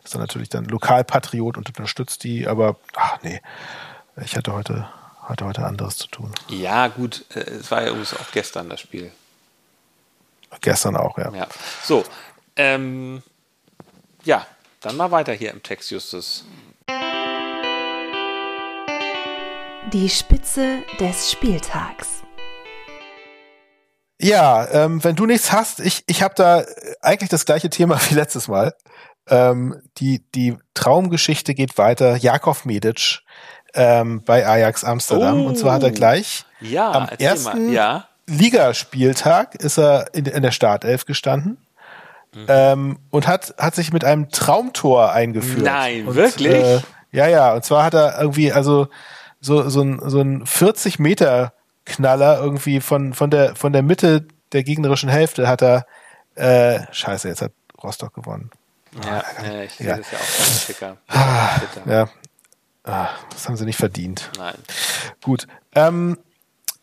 E: ist dann natürlich dann Lokalpatriot und unterstützt die. Aber ach nee, ich hatte heute, hatte heute anderes zu tun.
D: ja, gut, äh, es war ja übrigens auch gestern das Spiel.
E: Gestern auch, ja.
D: Ja. So, ähm, ja, dann mal weiter hier im Text, Justus.
C: Die Spitze des Spieltags.
E: Ja, ähm, wenn du nichts hast, ich, ich habe da eigentlich das gleiche Thema wie letztes Mal. Ähm, die, die Traumgeschichte geht weiter. Jakob Medic ähm, bei Ajax Amsterdam.
D: Oh.
E: Und zwar hat er gleich
D: Ja,
E: am ersten.
D: Ja.
E: Ligaspieltag ist er in, in der Startelf gestanden.
D: Mhm.
E: Ähm, und hat, hat sich mit einem Traumtor eingeführt.
D: Nein,
E: und,
D: wirklich?
E: Äh, ja, ja. Und zwar hat er irgendwie, also so, so ein, so ein 40 Meter Knaller irgendwie von, von der, von der Mitte der gegnerischen Hälfte hat er, äh, scheiße, jetzt hat Rostock gewonnen.
D: Ja, ja, ich sehe das ja auch beim Ticker. Bitte.
E: Ja. Ah, das haben sie nicht verdient.
D: Nein.
E: Gut. Ähm,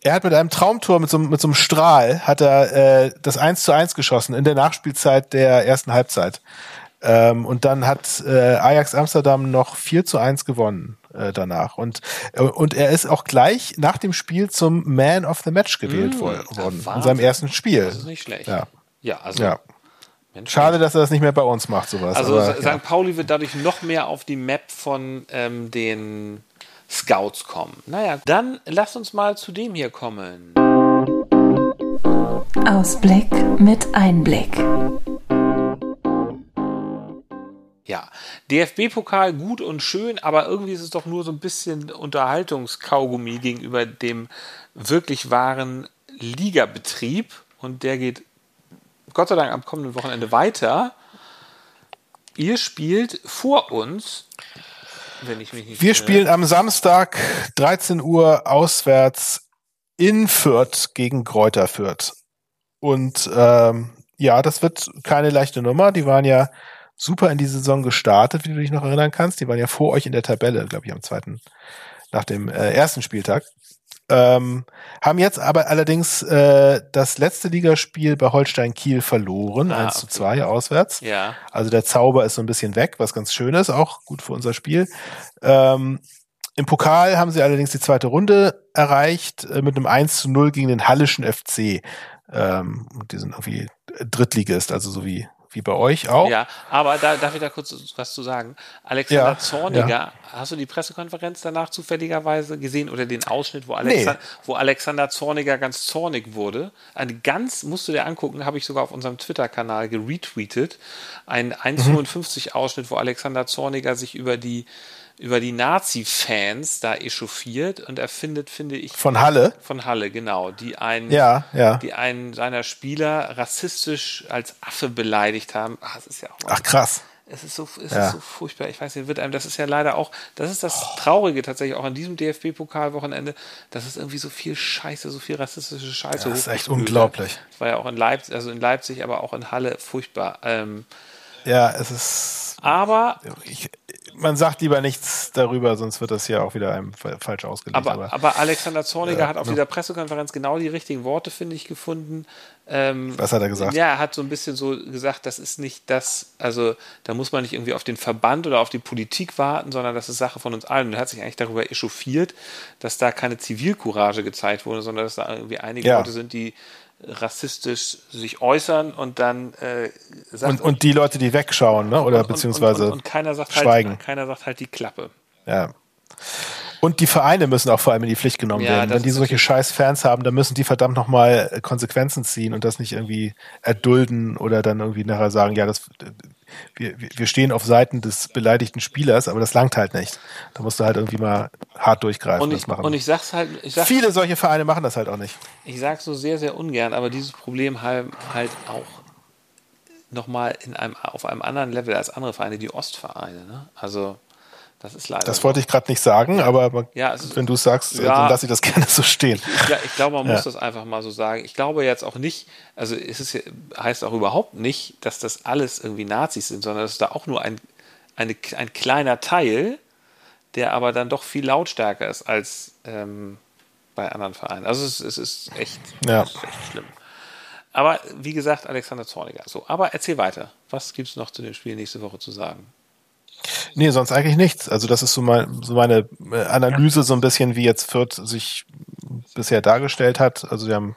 E: er hat mit einem Traumtor, mit so, mit so einem Strahl, hat er äh, das 1 zu 1 geschossen in der Nachspielzeit der ersten Halbzeit. Ähm, und dann hat äh, Ajax Amsterdam noch 4 zu 1 gewonnen äh, danach. Und, äh, und er ist auch gleich nach dem Spiel zum Man of the Match gewählt wo- worden. In seinem ersten Spiel.
D: Das ist nicht schlecht.
E: Ja.
D: Ja, also
E: Ja.
D: Mensch,
E: Schade, dass er das nicht mehr bei uns macht, sowas.
D: Also
E: aber,
D: St. Pauli wird dadurch noch mehr auf die Map von ähm, den Scouts kommen. Naja, dann lasst uns mal zu dem hier kommen.
C: Ausblick mit Einblick.
D: Ja, DFB-Pokal gut und schön, aber irgendwie ist es doch nur so ein bisschen Unterhaltungskaugummi gegenüber dem wirklich wahren Ligabetrieb. Und der geht Gott sei Dank am kommenden Wochenende weiter. Ihr spielt vor uns, wenn ich mich nicht
E: Wir spielen am Samstag 13 Uhr auswärts in Fürth gegen Kräuter Fürth. Und ähm, ja, das wird keine leichte Nummer. Die waren ja super in die Saison gestartet, wie du dich noch erinnern kannst. Die waren ja vor euch in der Tabelle, glaube ich, am zweiten, nach dem äh, ersten Spieltag. Ähm, haben jetzt aber allerdings äh, das letzte Ligaspiel bei Holstein Kiel verloren,
D: Ah,
E: 1 zu
D: okay.
E: 2 auswärts.
D: Ja.
E: Also der Zauber ist so ein bisschen weg, was ganz schön ist, auch gut für unser Spiel. Ähm, Im Pokal haben sie allerdings die zweite Runde erreicht äh, mit einem 1 zu 0 gegen den Hallischen FC. Ähm, die sind irgendwie Drittligist, also so wie, wie bei euch auch.
D: Ja, aber da darf ich da kurz was zu sagen. Alexander
E: Ja,
D: Zorniger,
E: ja.
D: hast du die Pressekonferenz danach zufälligerweise gesehen oder den Ausschnitt, wo, Alexa wo Alexander Zorniger ganz zornig wurde? Ein ganz, musst du dir angucken, habe ich sogar auf unserem Twitter-Kanal geretweetet. Ein 1,55 Ausschnitt, wo Alexander Zorniger sich über die über die Nazi-Fans da echauffiert und er findet, finde ich,
E: Von Halle.
D: von Halle, genau, die einen,
E: Ja, ja.
D: die einen seiner Spieler rassistisch als Affe beleidigt haben. Ach, das ist ja auch
E: Ach krass.
D: es ist so, es
E: Ja.
D: ist so furchtbar. Ich weiß nicht, wird einem, das ist ja leider auch, das ist das Traurige tatsächlich auch an diesem DFB-Pokalwochenende, dass es irgendwie so viel Scheiße, so viel rassistische Scheiße
E: Das ist echt unglaublich.
D: Das war ja auch in Leipzig, also in Leipzig, aber auch in Halle furchtbar. Ähm,
E: Ja, es ist.
D: Aber,
E: Ich, man sagt lieber nichts darüber, sonst wird das ja auch wieder einem fa- falsch ausgelegt.
D: aber, aber Alexander Zorniger
E: Ja,
D: hat auf
E: ja.
D: dieser Pressekonferenz genau die richtigen Worte, finde ich, gefunden. Ähm,
E: Was hat er gesagt?
D: Ja, er hat so ein bisschen so gesagt, das ist nicht das, also da muss man nicht irgendwie auf den Verband oder auf die Politik warten, sondern das ist Sache von uns allen. Und er hat sich eigentlich darüber echauffiert, dass da keine Zivilcourage gezeigt wurde, sondern dass da irgendwie einige
E: Ja.
D: Leute sind, die rassistisch sich äußern und dann äh, sagen,
E: und, und die Leute, die wegschauen, ne? oder beziehungsweise
D: und, und, und keiner sagt
E: schweigen.
D: halt, keiner sagt halt die Klappe.
E: Ja. Und die Vereine müssen auch vor allem in die Pflicht genommen
D: Ja,
E: werden. Wenn die solche scheiß Fans haben, dann müssen die verdammt nochmal Konsequenzen ziehen und das nicht irgendwie erdulden oder dann irgendwie nachher sagen, ja, das, wir, wir stehen auf Seiten des beleidigten Spielers, aber das langt halt nicht. Da musst du halt irgendwie mal hart durchgreifen.
D: Und
E: das
D: ich,
E: machen.
D: und ich sag's halt, ich sag's,
E: Viele solche Vereine machen das halt auch nicht.
D: ich sag's nur sehr, sehr ungern, aber dieses Problem halt, halt auch nochmal in einem, auf einem anderen Level als andere Vereine, die Ostvereine. Ne? Also, das ist leider.
E: Das wollte ich gerade nicht sagen, aber man-
D: Ja, ist-
E: wenn du es sagst, äh,
D: Ja.
E: dann lasse ich das gerne so stehen.
D: Gla- ich glaube, man muss
E: Ja.
D: das einfach mal so sagen. Ich glaube jetzt auch nicht, also es ist, ja- heißt auch überhaupt nicht, dass das alles irgendwie Nazis sind, sondern es ist da auch nur ein, eine, ein kleiner Teil, der aber dann doch viel lautstärker ist als ähm, bei anderen Vereinen. Also es, es ist echt,
E: Ja.
D: es ist echt schlimm. Aber wie gesagt, Alexander Zorniger. So, aber erzähl weiter. Was gibt es noch zu dem Spiel nächste Woche zu sagen?
E: Nee, sonst eigentlich nichts. Also das ist so, mein, so meine äh, Analyse so ein bisschen, wie jetzt Fürth sich bisher dargestellt hat. Also wir haben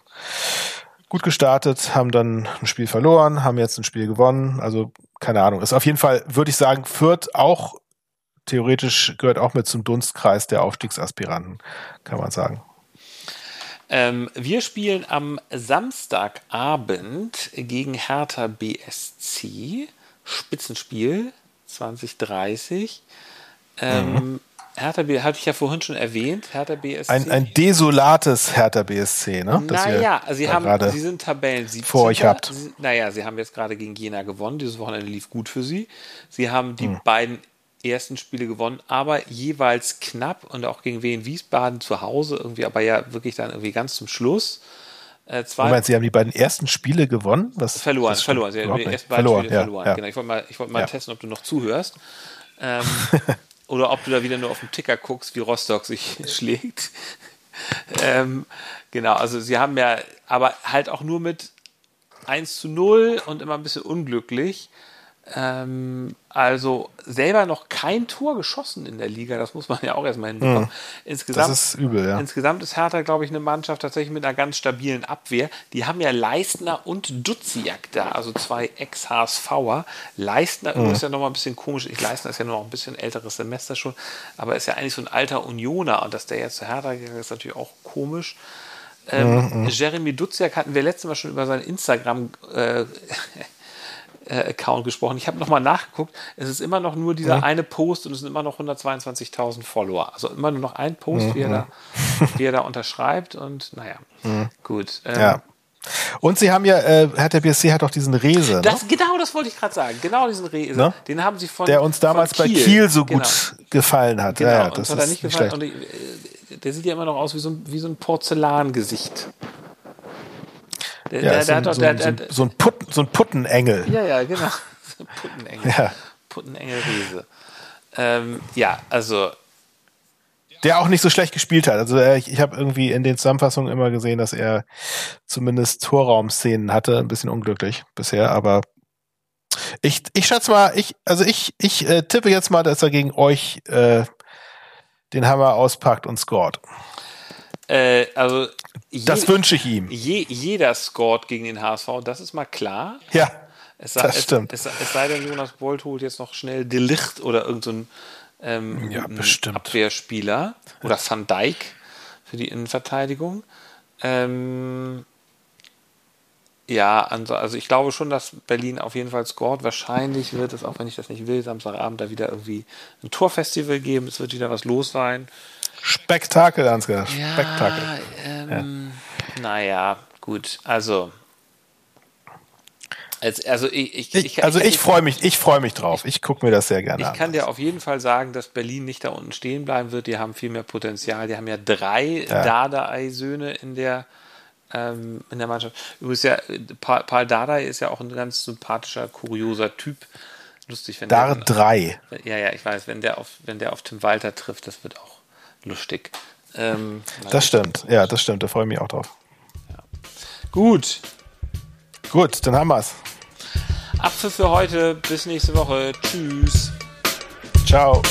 E: gut gestartet, haben dann ein Spiel verloren, haben jetzt ein Spiel gewonnen. Also keine Ahnung. Ist auf jeden Fall, würde ich sagen, Fürth auch theoretisch gehört auch mit zum Dunstkreis der Aufstiegsaspiranten, kann man sagen.
D: Ähm, wir spielen am Samstagabend gegen Hertha BSC. Spitzenspiel 2030. Ähm, Hertha B hatte ich ja vorhin schon erwähnt. Hertha BSC.
E: Ein, ein desolates Hertha BSC, ne?
D: naja, sie, haben, sie sind Tabellen
E: vor euch habt.
D: Sie, naja, sie haben jetzt gerade gegen Jena gewonnen. Dieses Wochenende lief gut für sie. Sie haben die
E: Hm.
D: beiden ersten Spiele gewonnen, aber jeweils knapp und auch gegen Wien Wiesbaden zu Hause irgendwie, aber ja wirklich dann irgendwie ganz zum Schluss. Äh, zwei,
E: Moment, Sie haben die beiden ersten Spiele gewonnen? Was,
D: Verloren,
E: das
D: verloren. Sie haben die ersten beiden
E: verloren,
D: Spiele
E: ja,
D: verloren.
E: Ja.
D: Genau, ich wollte mal, ich wollte mal
E: Ja.
D: testen, ob du noch zuhörst. Ähm, oder ob du da wieder nur auf den Ticker guckst, wie Rostock sich schlägt. ähm, genau, also sie haben ja, aber halt auch nur mit 1 zu 0 und immer ein bisschen unglücklich. Ähm, also selber noch kein Tor geschossen in der Liga, das muss man ja auch erstmal hinbekommen. Insgesamt,
E: Hm. Das ist übel, ja.
D: Insgesamt ist Hertha, glaube ich, eine Mannschaft tatsächlich mit einer ganz stabilen Abwehr. Die haben ja Leistner und Duziak da, also zwei Ex-HSVer. Leistner
E: Mhm.
D: ist ja noch mal ein bisschen komisch. Ich, Leistner ist ja noch ein bisschen älteres Semester schon, aber ist ja eigentlich so ein alter Unioner und dass der jetzt zu Hertha gegangen ist, ist natürlich auch komisch. Ähm,
E: Mhm,
D: Jeremy Duziak hatten wir letztes Mal schon über seinen Instagram äh, Account gesprochen. Ich habe nochmal nachgeguckt. Es ist immer noch nur dieser eine Post und es sind immer noch 122.000 Follower. Also immer nur noch ein Post, wie, er da, wie er da unterschreibt. Und naja, gut. Ähm,
E: Ja. Und Sie haben ja, äh, Hertha BSC hat auch diesen Rese, ne?
D: Das, genau das wollte ich gerade sagen. Genau diesen Rese.
E: Ne?
D: Den haben sie von.
E: der uns damals
D: von
E: bei Kiel so gut
D: Genau.
E: gefallen hat.
D: Genau,
E: ja, ja, das
D: hat er
E: ist
D: nicht
E: nicht
D: gefallen.
E: schlecht.
D: Und ich, der sieht ja immer noch aus wie so ein, wie so ein Porzellangesicht. Der,
E: Ja,
D: der,
E: so,
D: der
E: ein,
D: hat doch,
E: so, so, ein- so ein, Put, so ein Puttenengel.
D: Ja, ja, genau. Puttenengel.
E: Ja.
D: Puttenengel Riese. Ähm, ja, also
E: Der auch nicht so schlecht gespielt hat. Also äh, ich, ich habe irgendwie in den Zusammenfassungen immer gesehen, dass er zumindest Torraumszenen hatte. Ein bisschen unglücklich bisher, aber ich, ich schätze mal, ich, also ich, ich äh, tippe jetzt mal, dass er gegen euch äh, den Hammer auspackt und scored.
D: Äh, also
E: Das
D: je,
E: wünsche ich ihm.
D: je, jeder scored gegen den HSV, das ist mal klar.
E: Ja.
D: Es sei,
E: Das stimmt.
D: Es, es, es sei denn, Jonas Bolt holt jetzt noch schnell Delicht oder irgendein so ähm,
E: Ja.
D: Abwehrspieler oder Van Dijk für die Innenverteidigung. Ähm, ja, also, ich glaube schon, dass Berlin auf jeden Fall scoret. Wahrscheinlich wird es, auch wenn ich das nicht will, Samstagabend da wieder irgendwie ein Torfestival geben. Es wird wieder was los sein.
E: Spektakel, Ansgar. Spektakel.
D: Ja, ähm, naja, gut. Also, als, also ich, ich,
E: Ich, also ich freue mich, ich freue mich drauf. Ich gucke mir das sehr gerne
D: Ich
E: an.
D: kann dir auf jeden Fall sagen, dass Berlin nicht da unten stehen bleiben wird. Die haben viel mehr Potenzial. Die haben ja drei
E: Ja.
D: Dardai-Söhne in der ähm, in der Mannschaft. Übrigens ja, Paul, Dardai ist ja auch ein ganz sympathischer, kurioser Typ. Lustig, wenn
E: Dar
D: der,
E: 3.
D: ja, ja, ich weiß, wenn der auf, wenn der auf Tim Walter trifft, das wird auch lustig. Ähm, na
E: Das stimmt. Ja, das stimmt. Da freue ich mich auch drauf.
D: gut.
E: Gut, dann haben wir's.
D: Abpfiff für heute. Bis nächste Woche. Tschüss.
E: Ciao.